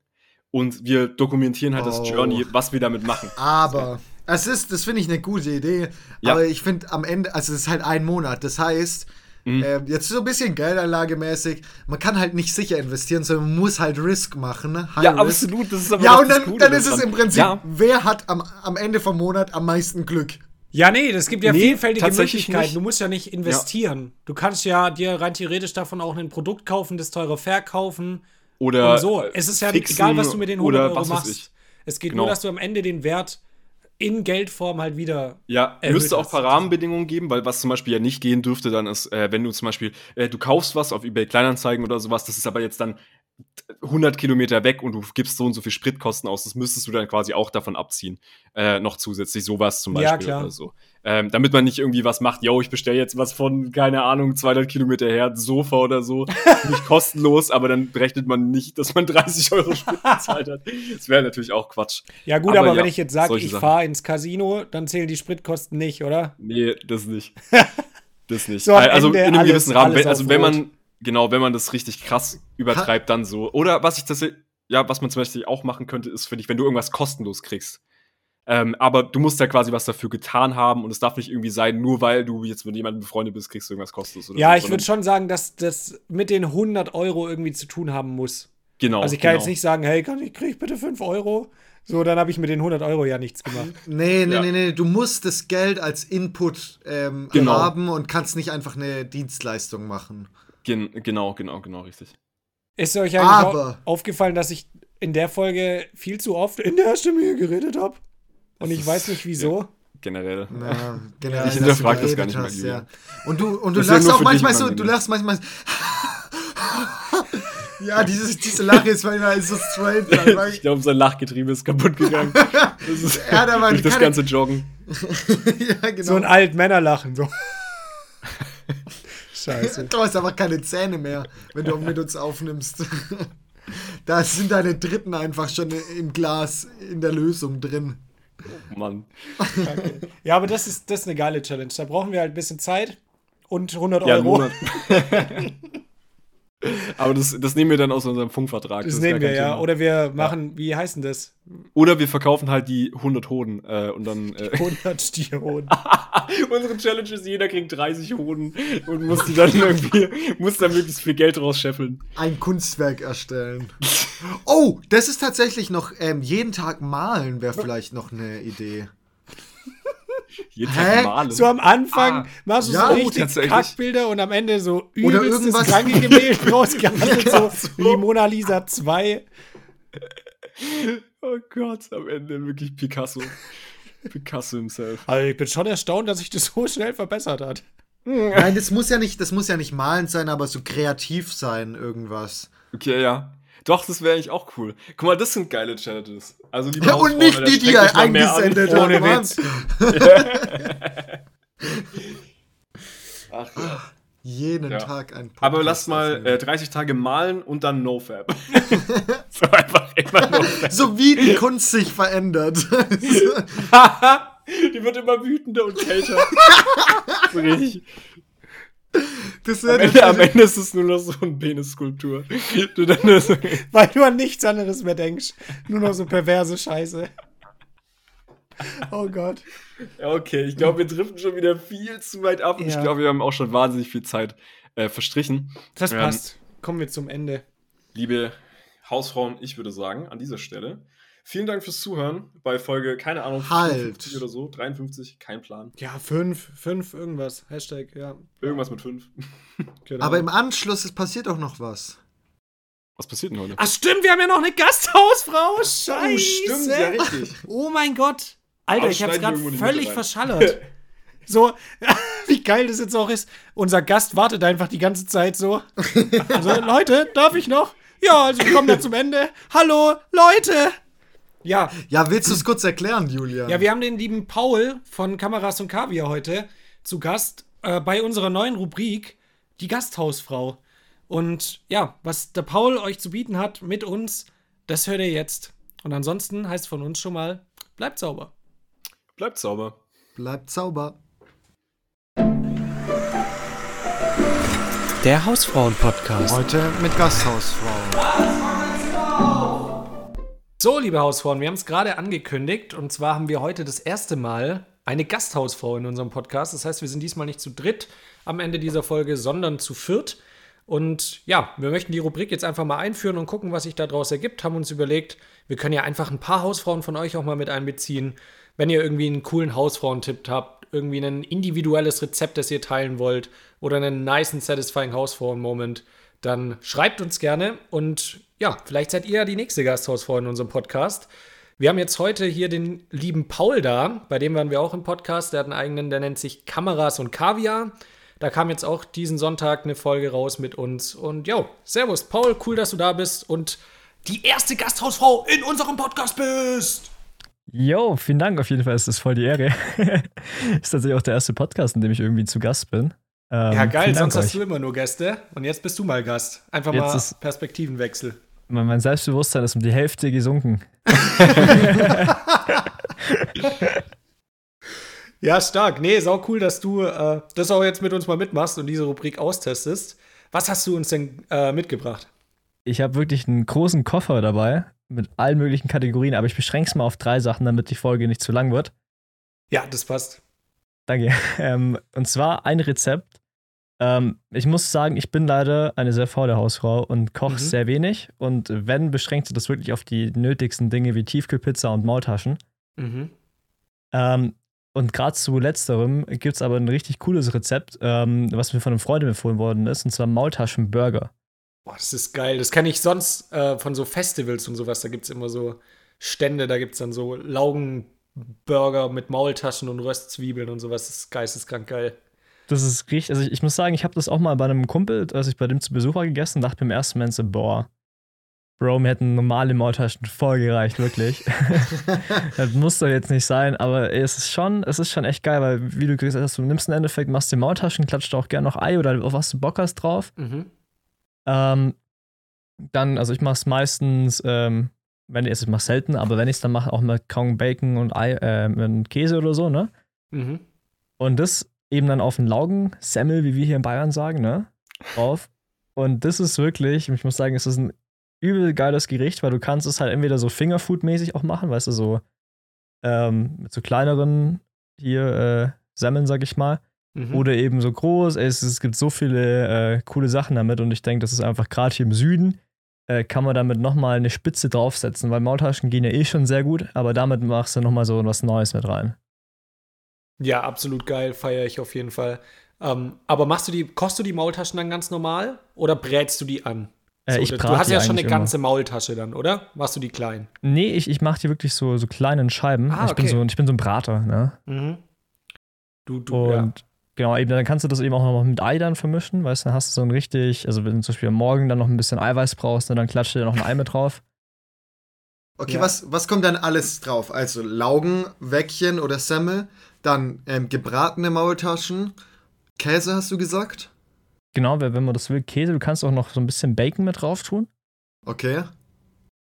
Und wir dokumentieren halt Oh. das Journey, was wir damit machen. Aber es ist, das finde ich eine gute Idee. Ja. Aber ich finde am Ende, also es ist halt ein Monat. Das heißt, Mhm. äh, jetzt so ein bisschen Geldanlagemäßig, man kann halt nicht sicher investieren, sondern man muss halt Risk machen. Ne? High Ja, Risk. absolut. Das ist aber Ja, und dann, dann ist es im Prinzip, Ja, wer hat am, am Ende vom Monat am meisten Glück? Ja, nee, das gibt ja Nee, vielfältige Möglichkeiten. nicht. Du musst ja nicht investieren. Du kannst ja dir rein theoretisch davon auch ein Produkt kaufen, das teurer verkaufen. oder und so. Es ist ja fixen egal, was du mit den 100 oder Euro machst. ich. Es geht Genau. nur, dass du am Ende den Wert in Geldform halt wieder. Ja, müsste auch ein paar Rahmenbedingungen geben, weil was zum Beispiel ja nicht gehen dürfte, dann ist, äh, wenn du zum Beispiel, äh, du kaufst was auf eBay Kleinanzeigen oder sowas, das ist aber jetzt dann 100 Kilometer weg und du gibst so und so viel Spritkosten aus, das müsstest du dann quasi auch davon abziehen, äh, noch zusätzlich sowas zum Ja, Beispiel klar. oder so. Ähm, damit man nicht irgendwie was macht, yo, ich bestelle jetzt was von, keine Ahnung, 200 Kilometer her, Sofa oder so, nicht kostenlos, aber dann berechnet man nicht, dass man 30 Euro Sprit bezahlt hat. Das wäre natürlich auch Quatsch. Ja, gut, Aber aber, ja, wenn ich jetzt sage, ich fahre ins Casino, dann zählen die Spritkosten nicht, oder? Nee, das nicht. Das nicht. So also Ende in einem alles- gewissen Rahmen. Wenn, also wenn man, genau, wenn man das richtig krass übertreibt, dann so. Oder was ich das, ja, was man zum Beispiel auch machen könnte, ist, finde ich, wenn du irgendwas kostenlos kriegst. Ähm, aber du musst ja quasi was dafür getan haben und es darf nicht irgendwie sein, nur weil du jetzt mit jemandem befreundet bist, kriegst du irgendwas kostenlos. Oder Ja, so, ich würde schon sagen, dass das mit den 100 Euro irgendwie zu tun haben muss. Genau. Also ich kann genau. jetzt nicht sagen, hey, kann ich, krieg ich bitte 5 Euro? So, dann habe ich mit den 100 Euro ja nichts gemacht. Nee, nee, Ja. nee, nee. Du musst das Geld als Input ähm, Genau. haben und kannst nicht einfach eine Dienstleistung machen. Gen genau, genau, genau, richtig. Ist euch eigentlich Aber- au- aufgefallen, dass ich in der Folge viel zu oft in der Stimme hier geredet habe? Und ich weiß nicht wieso. Generell. Ja, generell, Ich dass du hinterfrag das gar nicht mehr, hast, Julian. ja. Und du, und du Das ja lachst nur auch manchmal so, du lachst manchmal. ja, dieses, diese Lache ist manchmal so strange. Ich glaube, sein Lachgetriebe ist kaputt gegangen. Das ist Ja, da war durch das ganze Joggen. ja, genau. So ein Altmännerlachen. So. Scheiße. Du hast einfach keine Zähne mehr, wenn du mit uns aufnimmst. Da sind deine Dritten einfach schon im Glas in der Lösung drin. Mann. Ja, aber das ist, das ist eine geile Challenge. Da brauchen wir halt ein bisschen Zeit und 100 Ja, Euro. Aber das, das nehmen wir dann aus unserem Funkvertrag. Das ist nehmen wir ja. Thema. Oder wir machen, wie heißt denn das? Oder wir verkaufen halt die 100 Hoden äh, und dann. Äh, 100 Stierhoden. unsere Challenge ist, jeder kriegt 30 Hoden und muss die dann irgendwie, muss dann möglichst viel Geld rausscheffeln. Ein Kunstwerk erstellen. Oh, das ist tatsächlich noch, ähm, jeden Tag malen wäre vielleicht noch eine Idee. Jeden Hä? Tag malen. So am Anfang Ah, machst du ja, so richtig. Kackbilder und am Ende so Oder übelstes irgendwas- kranke Gemälde rausgehandelt, Ja, so wie Mona Lisa 2. oh Gott, am Ende wirklich Picasso. Picasso himself. Also ich bin schon erstaunt, dass sich das so schnell verbessert hat. Nein, das muss ja nicht, das muss ja nicht malend sein, aber so kreativ sein, irgendwas. Okay, ja. Doch, das wäre eigentlich auch cool. Guck mal, das sind geile Challenges. Also liebe Ja, und nicht die, die an. eingesendet Ohne habt. Witz. Ach, ja. Jeden Ja. Tag ein Aber Podcast lass mal äh, 30 Tage malen und dann NoFab. so einfach immer NoFab. So wie die Kunst sich verändert. die wird immer wütender und kälter. so richtig. Am Ende, am Ende ist es nur noch so eine Penisskulptur. Du so, Weil du an nichts anderes mehr denkst. Nur noch so perverse Scheiße. Oh Gott. ja, okay, ich glaube, wir driften schon wieder viel zu weit ab. Und ich Ja. glaube, wir haben auch schon wahnsinnig viel Zeit äh, verstrichen. Das Ähm, passt. Kommen wir zum Ende. Liebe Hausfrauen, ich würde sagen, an dieser Stelle Vielen Dank fürs Zuhören bei Folge, keine Ahnung, Halt. 54 oder so, 53, kein Plan. Ja, fünf, fünf, irgendwas. Hashtag, ja. Irgendwas mit 5. Genau. Aber im Anschluss es passiert auch noch was. Was passiert denn heute? Ach stimmt, wir haben ja noch eine Gasthausfrau. Scheiße. Oh, stimmt, ja, richtig. Oh mein Gott. Alter, ich hab's gerade völlig verschallert. So, wie geil das jetzt auch ist. Unser Gast wartet einfach die ganze Zeit so. Also, Leute, darf ich noch? Ja, also wir kommen ja zum Ende. Hallo, Leute. Ja, Ja, willst du es kurz erklären, Julian? ja, wir haben den lieben Paul von Kameras und Kaviar heute zu Gast äh, bei unserer neuen Rubrik, die Gasthausfrau. Und ja, was der Paul euch zu bieten hat mit uns, das hört ihr jetzt. Und ansonsten heißt von uns schon mal, bleibt sauber. Bleibt sauber. Bleibt sauber. Der Hausfrauen-Podcast. Heute mit Gasthausfrau. So, liebe Hausfrauen, wir haben es gerade angekündigt und zwar haben wir heute das erste Mal eine Gasthausfrau in unserem Podcast. Das heißt, wir sind diesmal nicht zu dritt am Ende dieser Folge, sondern zu viert. Und ja, wir möchten die Rubrik jetzt einfach mal einführen und gucken, was sich daraus ergibt. Haben uns überlegt, wir können ja einfach ein paar Hausfrauen von euch auch mal mit einbeziehen. Wenn ihr irgendwie einen coolen Hausfrauentipp habt, irgendwie ein individuelles Rezept, das ihr teilen wollt oder einen nice and satisfying Hausfrauen-Moment, dann schreibt uns gerne und ja, vielleicht seid ihr ja die nächste Gasthausfrau in unserem Podcast. Wir haben jetzt heute hier den lieben Paul da, bei dem waren wir auch im Podcast. Der hat einen eigenen, der nennt sich Kameras und Kaviar. Da kam jetzt auch diesen Sonntag eine Folge raus mit uns. Und jo, Servus, Paul, cool, dass du da bist und die erste Gasthausfrau in unserem Podcast bist. Jo, vielen Dank auf jeden Fall, es ist voll die Ehre. ist tatsächlich auch der erste Podcast, in dem ich irgendwie zu Gast bin. Ähm, Ja, geil, sonst hast euch. du immer nur Gäste und jetzt bist du mal Gast. Einfach Jetzt mal ist- Perspektivenwechsel. Mein, mein Selbstbewusstsein ist um die Hälfte gesunken. Ja, stark. Nee, ist auch cool, dass du äh, das auch jetzt mit uns mal mitmachst und diese Rubrik austestest. Was hast du uns denn äh, mitgebracht? Ich habe wirklich einen großen Koffer dabei mit allen möglichen Kategorien, aber ich beschränke es mal auf drei Sachen, damit die Folge nicht zu lang wird. Ja, das passt. Danke. Ähm, und zwar ein Rezept. Ähm, ich muss sagen, ich bin leider eine sehr faule Hausfrau und koche Mhm. sehr wenig. Und wenn, beschränkt sich das wirklich auf die nötigsten Dinge wie Tiefkühlpizza und Maultaschen. Mhm. Ähm, und gerade zu letzterem gibt es aber ein richtig cooles Rezept, ähm, was mir von einem Freund empfohlen worden ist, und zwar Maultaschenburger. Boah, das ist geil. Das kenne ich sonst äh, von so Festivals und sowas. Da gibt es immer so Stände, da gibt es dann so Laugenburger mit Maultaschen und Röstzwiebeln und sowas. Das ist geisteskrank geil. Das ist richtig, also ich, ich muss sagen, ich habe das auch mal bei einem Kumpel, als ich bei dem zu Besuch war, gegessen, dachte mir im ersten Moment so, boah, Bro, mir hätten normale Maultaschen voll gereicht, wirklich. das muss doch jetzt nicht sein, aber es ist schon, es ist schon echt geil, weil, wie du gesagt hast, du nimmst im Endeffekt, machst dir Maultaschen, klatscht auch gerne noch Ei oder auf was du Bock hast drauf. Mhm. Ähm, dann, also ich mache es meistens, ähm, wenn ich es mache selten, aber wenn ich es dann mache, auch mit Kong Bacon und Ei, äh, mit Käse oder so, ne? Mhm. Und das eben dann auf einen Laugensemmel, wie wir hier in Bayern sagen, ne? Drauf. Und das ist wirklich, ich muss sagen, es ist ein übel geiles Gericht, weil du kannst es halt entweder so Fingerfood-mäßig auch machen, weißt du, so ähm, mit so kleineren hier äh, Semmeln, sag ich mal. Mhm. Oder eben so groß. Es, es gibt so viele äh, coole Sachen damit und ich denke, das ist einfach gerade hier im Süden, äh, kann man damit nochmal eine Spitze draufsetzen, weil Maultaschen gehen ja eh schon sehr gut, aber damit machst du nochmal so was Neues mit rein. Ja, absolut geil, feiere ich auf jeden Fall. Ähm, aber machst du die, kochst du die Maultaschen dann ganz normal oder brätst du die an? Äh, So, ich du hast ja schon eine eigentlich immer. ganze Maultasche dann, oder? Machst du die klein? Nee, ich, ich mache die wirklich so, so kleinen Scheiben. Ah, ich, bin okay. so, ich bin so ein Brater, ne? Mhm. Du, du, ja. Und genau, eben, dann kannst du das eben auch noch mit Ei dann vermischen, weißt du, dann hast du so ein richtig, also wenn du zum Beispiel am Morgen dann noch ein bisschen Eiweiß brauchst, ne, dann klatscht dir noch ein Ei mit drauf. Okay, Ja. was, was kommt dann alles drauf? Also Laugen, Weckchen oder Semmel, dann ähm, gebratene Maultaschen, Käse hast du gesagt? Genau, wenn man das will, Käse, du kannst auch noch so ein bisschen Bacon mit drauf tun. Okay.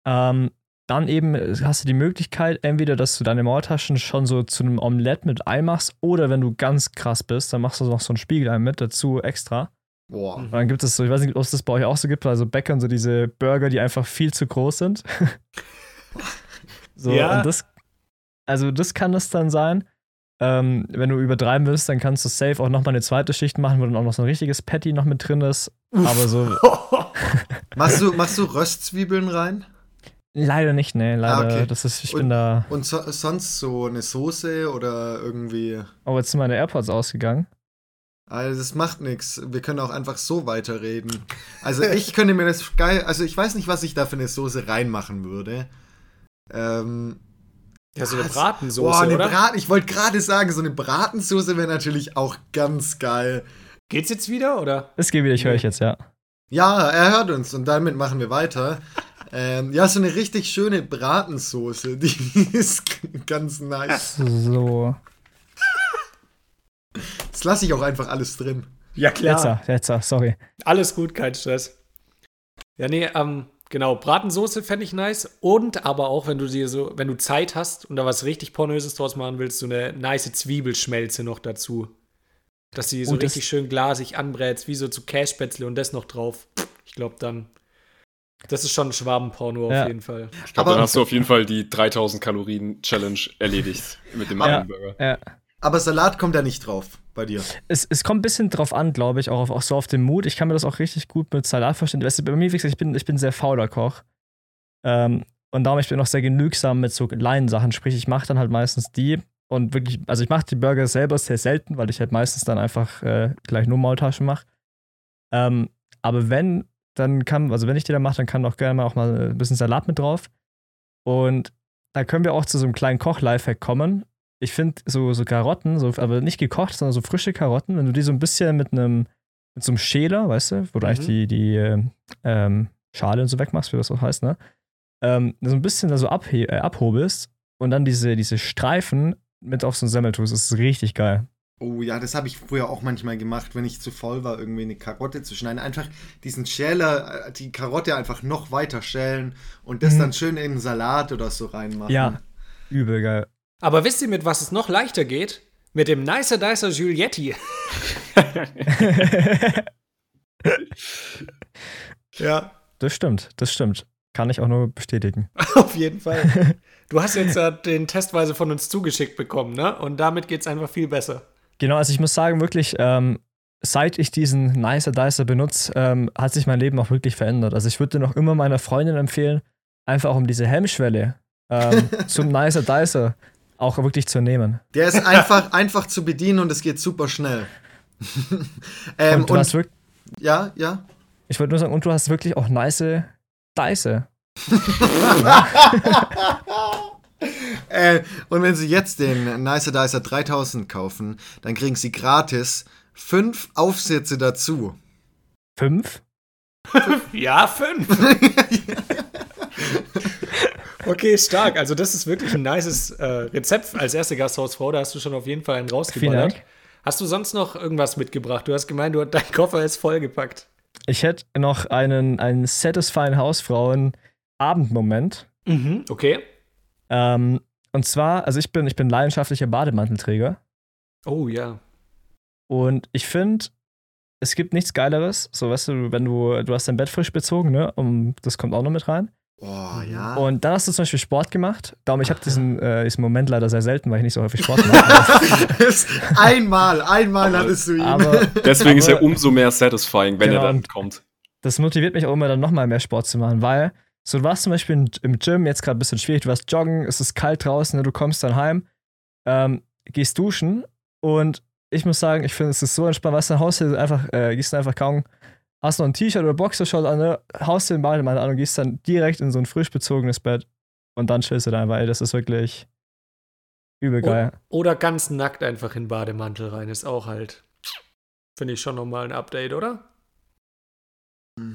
Ähm, dann eben hast du die Möglichkeit, entweder, dass du deine Maultaschen schon so zu einem Omelett mit Ei machst, oder wenn du ganz krass bist, dann machst du noch so ein Spiegelei mit dazu extra. Boah. Mhm. Und dann gibt es so, ich weiß nicht, ob es das bei euch auch so gibt, also Bäckern so diese Burger, die einfach viel zu groß sind. so, Ja. und das, also das kann das dann sein. Ähm, wenn du übertreiben willst, dann kannst du safe auch nochmal eine zweite Schicht machen, wo dann auch noch so ein richtiges Patty noch mit drin ist. Aber so, Machst du, machst du Röstzwiebeln rein? Leider nicht, ne, leider. Ah, okay. Das ist, ich Und- bin da. Und so, sonst so eine Soße oder irgendwie. Oh, jetzt sind meine AirPods ausgegangen. Also das macht nichts. Wir können auch einfach so weiterreden. Also ich könnte mir das geil. Also ich weiß nicht, was ich da für eine Soße reinmachen würde. Ähm, Ja, so eine Was? Bratensoße, boah, eine oder? Brat ich wollte gerade sagen, so eine Bratensoße wäre natürlich auch ganz geil. Geht's jetzt wieder, oder? Es geht wieder, ich höre ich jetzt, ja. Ja, er hört uns und damit machen wir weiter. Ähm, ja, so eine richtig schöne Bratensoße, die ist ganz nice. So. Das lasse ich auch einfach alles drin. Ja, Jetzt, jetzt, sorry. Alles gut, kein Stress. Ja, nee, ähm, genau, Bratensoße fände ich nice. Und aber auch, wenn du dir so, wenn du Zeit hast und da was richtig Pornöses draus machen willst, so eine nice Zwiebelschmelze noch dazu. Dass sie so richtig schön glasig anbrätst, wie so zu Cashspätzle und das noch drauf. Ich glaube dann. Das ist schon Schwabenporno Ja. auf jeden Fall. Ich glaube, Aber- dann hast du auf jeden Fall die 3000 Kalorien Challenge erledigt mit dem Ja. Hamburger. Ja. Aber Salat kommt da nicht drauf bei dir. Es, es kommt ein bisschen drauf an, glaube ich, auch, auf, auch so auf den Mut. Ich kann mir das auch richtig gut mit Salat vorstellen. Weißt du, bei mir, wie gesagt, ich bin, ich bin sehr fauler Koch. Ähm, und darum, ich bin auch sehr genügsam mit so kleinen Sachen. Sprich, ich mache dann halt meistens die und wirklich, also ich mache die Burger selber sehr selten, weil ich halt meistens dann einfach äh, gleich nur Maultaschen mache. Ähm, aber wenn, dann kann, also wenn ich die dann mache, dann kann auch gerne mal auch mal ein bisschen Salat mit drauf. Und da können wir auch zu so einem kleinen Koch-Lifehack kommen. Ich finde so, so Karotten, so, aber nicht gekocht, sondern so frische Karotten, wenn du die so ein bisschen mit einem, mit so einem Schäler, weißt du, wo du Mhm. eigentlich die, die ähm, ähm, Schale und so wegmachst, wie das auch heißt, ne? Ähm, so ein bisschen da so abhe äh, abhobelst und dann diese, diese Streifen mit auf so ein Semmel tust, das ist richtig geil. Oh ja, das habe ich früher auch manchmal gemacht, wenn ich zu voll war, irgendwie eine Karotte zu schneiden. Einfach diesen Schäler, äh, die Karotte einfach noch weiter schälen und das Mhm. dann schön in einen Salat oder so reinmachen. Ja, übel geil. Aber wisst ihr, mit was es noch leichter geht? Mit dem Nicer Dicer Giulietti. ja, Das stimmt, das stimmt. Kann ich auch nur bestätigen. auf jeden Fall. Du hast jetzt äh, den testweise von uns zugeschickt bekommen, ne? Und damit geht's einfach viel besser. Genau, also ich muss sagen, wirklich, ähm, seit ich diesen Nicer Dicer benutze, ähm, hat sich mein Leben auch wirklich verändert. Also ich würde noch immer meiner Freundin empfehlen, einfach um diese Hemmschwelle ähm, zum Nicer Dicer auch wirklich zu nehmen. Der ist einfach, einfach zu bedienen und es geht super schnell. ähm, und du hast wirklich, ja, ja. ich wollte nur sagen, und du hast wirklich auch nice Dicer. Äh, und wenn Sie jetzt den Nicer Dicer 3000 kaufen, dann kriegen Sie gratis fünf Aufsätze dazu. Fünf? Ja, fünf. Okay, stark. Also, das ist wirklich ein nices äh, Rezept als erste Gasthausfrau. Da hast du schon auf jeden Fall einen Vielen rausgeballert. Dank. Hast du sonst noch irgendwas mitgebracht? Du hast gemeint, du, dein Koffer ist vollgepackt. Ich hätte noch einen, einen satisfying Hausfrauen-Abendmoment. Mhm, okay. Ähm, und zwar, also ich bin, ich bin leidenschaftlicher Bademantelträger. Oh ja. Und ich finde, es gibt nichts Geileres. So, weißt du, wenn du, du hast dein Bett frisch bezogen, ne? Um, das kommt auch noch mit rein. Oh, ja. Und dann hast du zum Beispiel Sport gemacht. Darum, ich habe diesen, äh, diesen Moment leider sehr selten, weil ich nicht so häufig Sport mache. einmal, einmal hattest du ihn. Aber Deswegen ist Aber- er umso mehr satisfying, wenn Genau, er dann kommt. das motiviert mich auch immer dann nochmal mehr Sport zu machen, weil so du warst zum Beispiel im Gym, jetzt gerade ein bisschen schwierig, du warst joggen, es ist kalt draußen, ne, du kommst dann heim, ähm, gehst duschen und ich muss sagen, ich finde, es ist so entspannt, weißt du, dann haust du einfach, äh, gehst du einfach kaum, hast noch ein T-Shirt oder Boxershort an, ne, haust den Bademantel an und gehst dann direkt in so ein frisch bezogenes Bett und dann chillst du da einfach, ey, das ist wirklich übel geil. Oder ganz nackt einfach in den Bademantel rein. Ist auch halt, finde ich schon nochmal ein Update, oder?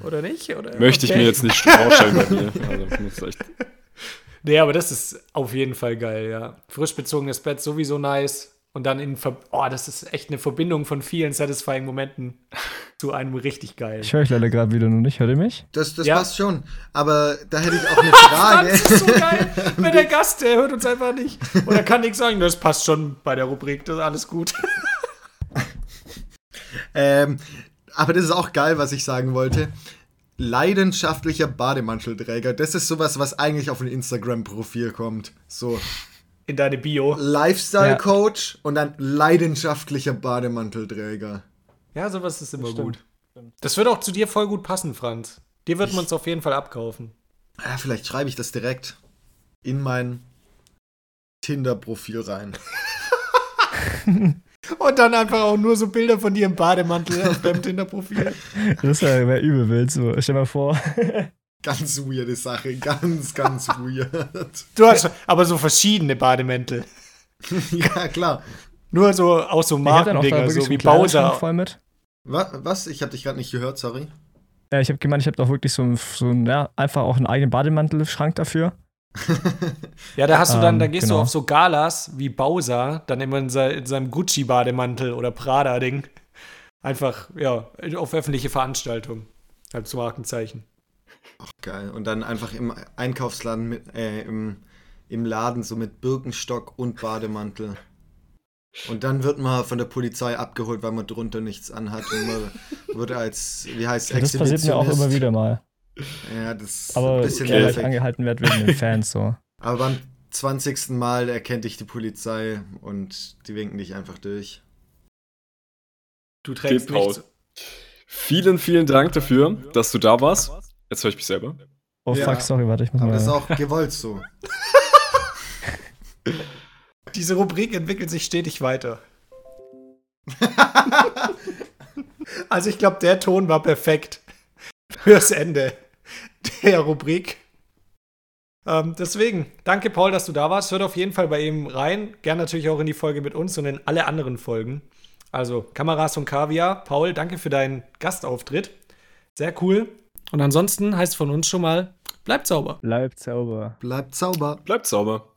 Oder nicht? Oder? Möchte ich Okay. mir jetzt nicht vorstellen bei mir. Also, echt Nee, aber das ist auf jeden Fall geil, ja. Frisch bezogenes Bett sowieso nice. Und dann in Ver Oh, das ist echt eine Verbindung von vielen satisfying Momenten zu einem richtig geil. Ich höre euch leider gerade wieder nur nicht, hört ihr mich? Das, das Ja. passt schon. Aber da hätte ich auch eine Frage. Das ist so geil. Wenn der Gast, der hört uns einfach nicht. Oder kann nichts sagen. Das passt schon bei der Rubrik. Das ist alles gut. ähm, aber das ist auch geil, was ich sagen wollte. Leidenschaftlicher Bademantelträger. Das ist sowas, was eigentlich auf ein Instagram-Profil kommt. So In deine Bio. Lifestyle-Coach und dann leidenschaftlicher Bademantelträger. Ja, sowas ist immer Stimmt. gut. Das wird auch zu dir voll gut passen, Franz. Dir wird man es auf jeden Fall abkaufen. Ja, vielleicht schreibe ich das direkt in mein Tinder-Profil rein. Und dann einfach auch nur so Bilder von dir im Bademantel auf deinem Tinder-Profil. Das wäre übel wild. So. Stell dir mal vor. Ganz weirde Sache, ganz, ganz weird. Du hast aber so verschiedene Bademäntel. ja, klar. Nur so auch so hab Markendinger, so wie Bowser. voll mit. Was? was? Ich habe dich gerade nicht gehört, sorry. Ja, ich habe gemeint, ich habe doch wirklich so, ein- so ein, ja, einfach auch einen eigenen Bademantelschrank dafür. Ja, da hast du dann, Ähm, da gehst du genau. auf so Galas wie Bowser, dann immer in, se in seinem Gucci-Bademantel oder Prada-Ding. Einfach, ja, auf öffentliche Veranstaltungen. Als Markenzeichen. Geil. Und dann einfach im Einkaufsladen, mit, äh, im, im Laden so mit Birkenstock und Bademantel. Und dann wird man von der Polizei abgeholt, weil man drunter nichts anhat. Und man wird als, wie heißt Ja, das passiert mir auch immer wieder mal. Ja, das ist Aber ein bisschen okay, nervig. angehalten werde wegen den Fans so. Aber beim 20. Mal erkennt dich die Polizei und die winken dich einfach durch. Du trägst nichts. Vielen, vielen Dank dafür, dass du da warst. Jetzt höre ich mich selber. Oh Ja. fuck, sorry, warte, ich muss Aber mal. das ist auch gewollt so. Diese Rubrik entwickelt sich stetig weiter. also ich glaube, der Ton war perfekt fürs Ende der Rubrik. Ähm, deswegen, danke Paul, dass du da warst. Hört auf jeden Fall bei ihm rein. Gern natürlich auch in die Folge mit uns und in alle anderen Folgen. Also Kameras und Kaviar. Paul, danke für deinen Gastauftritt. Sehr cool. Und ansonsten heißt von uns schon mal, bleibt sauber. Bleibt sauber. Bleibt sauber. Bleibt sauber.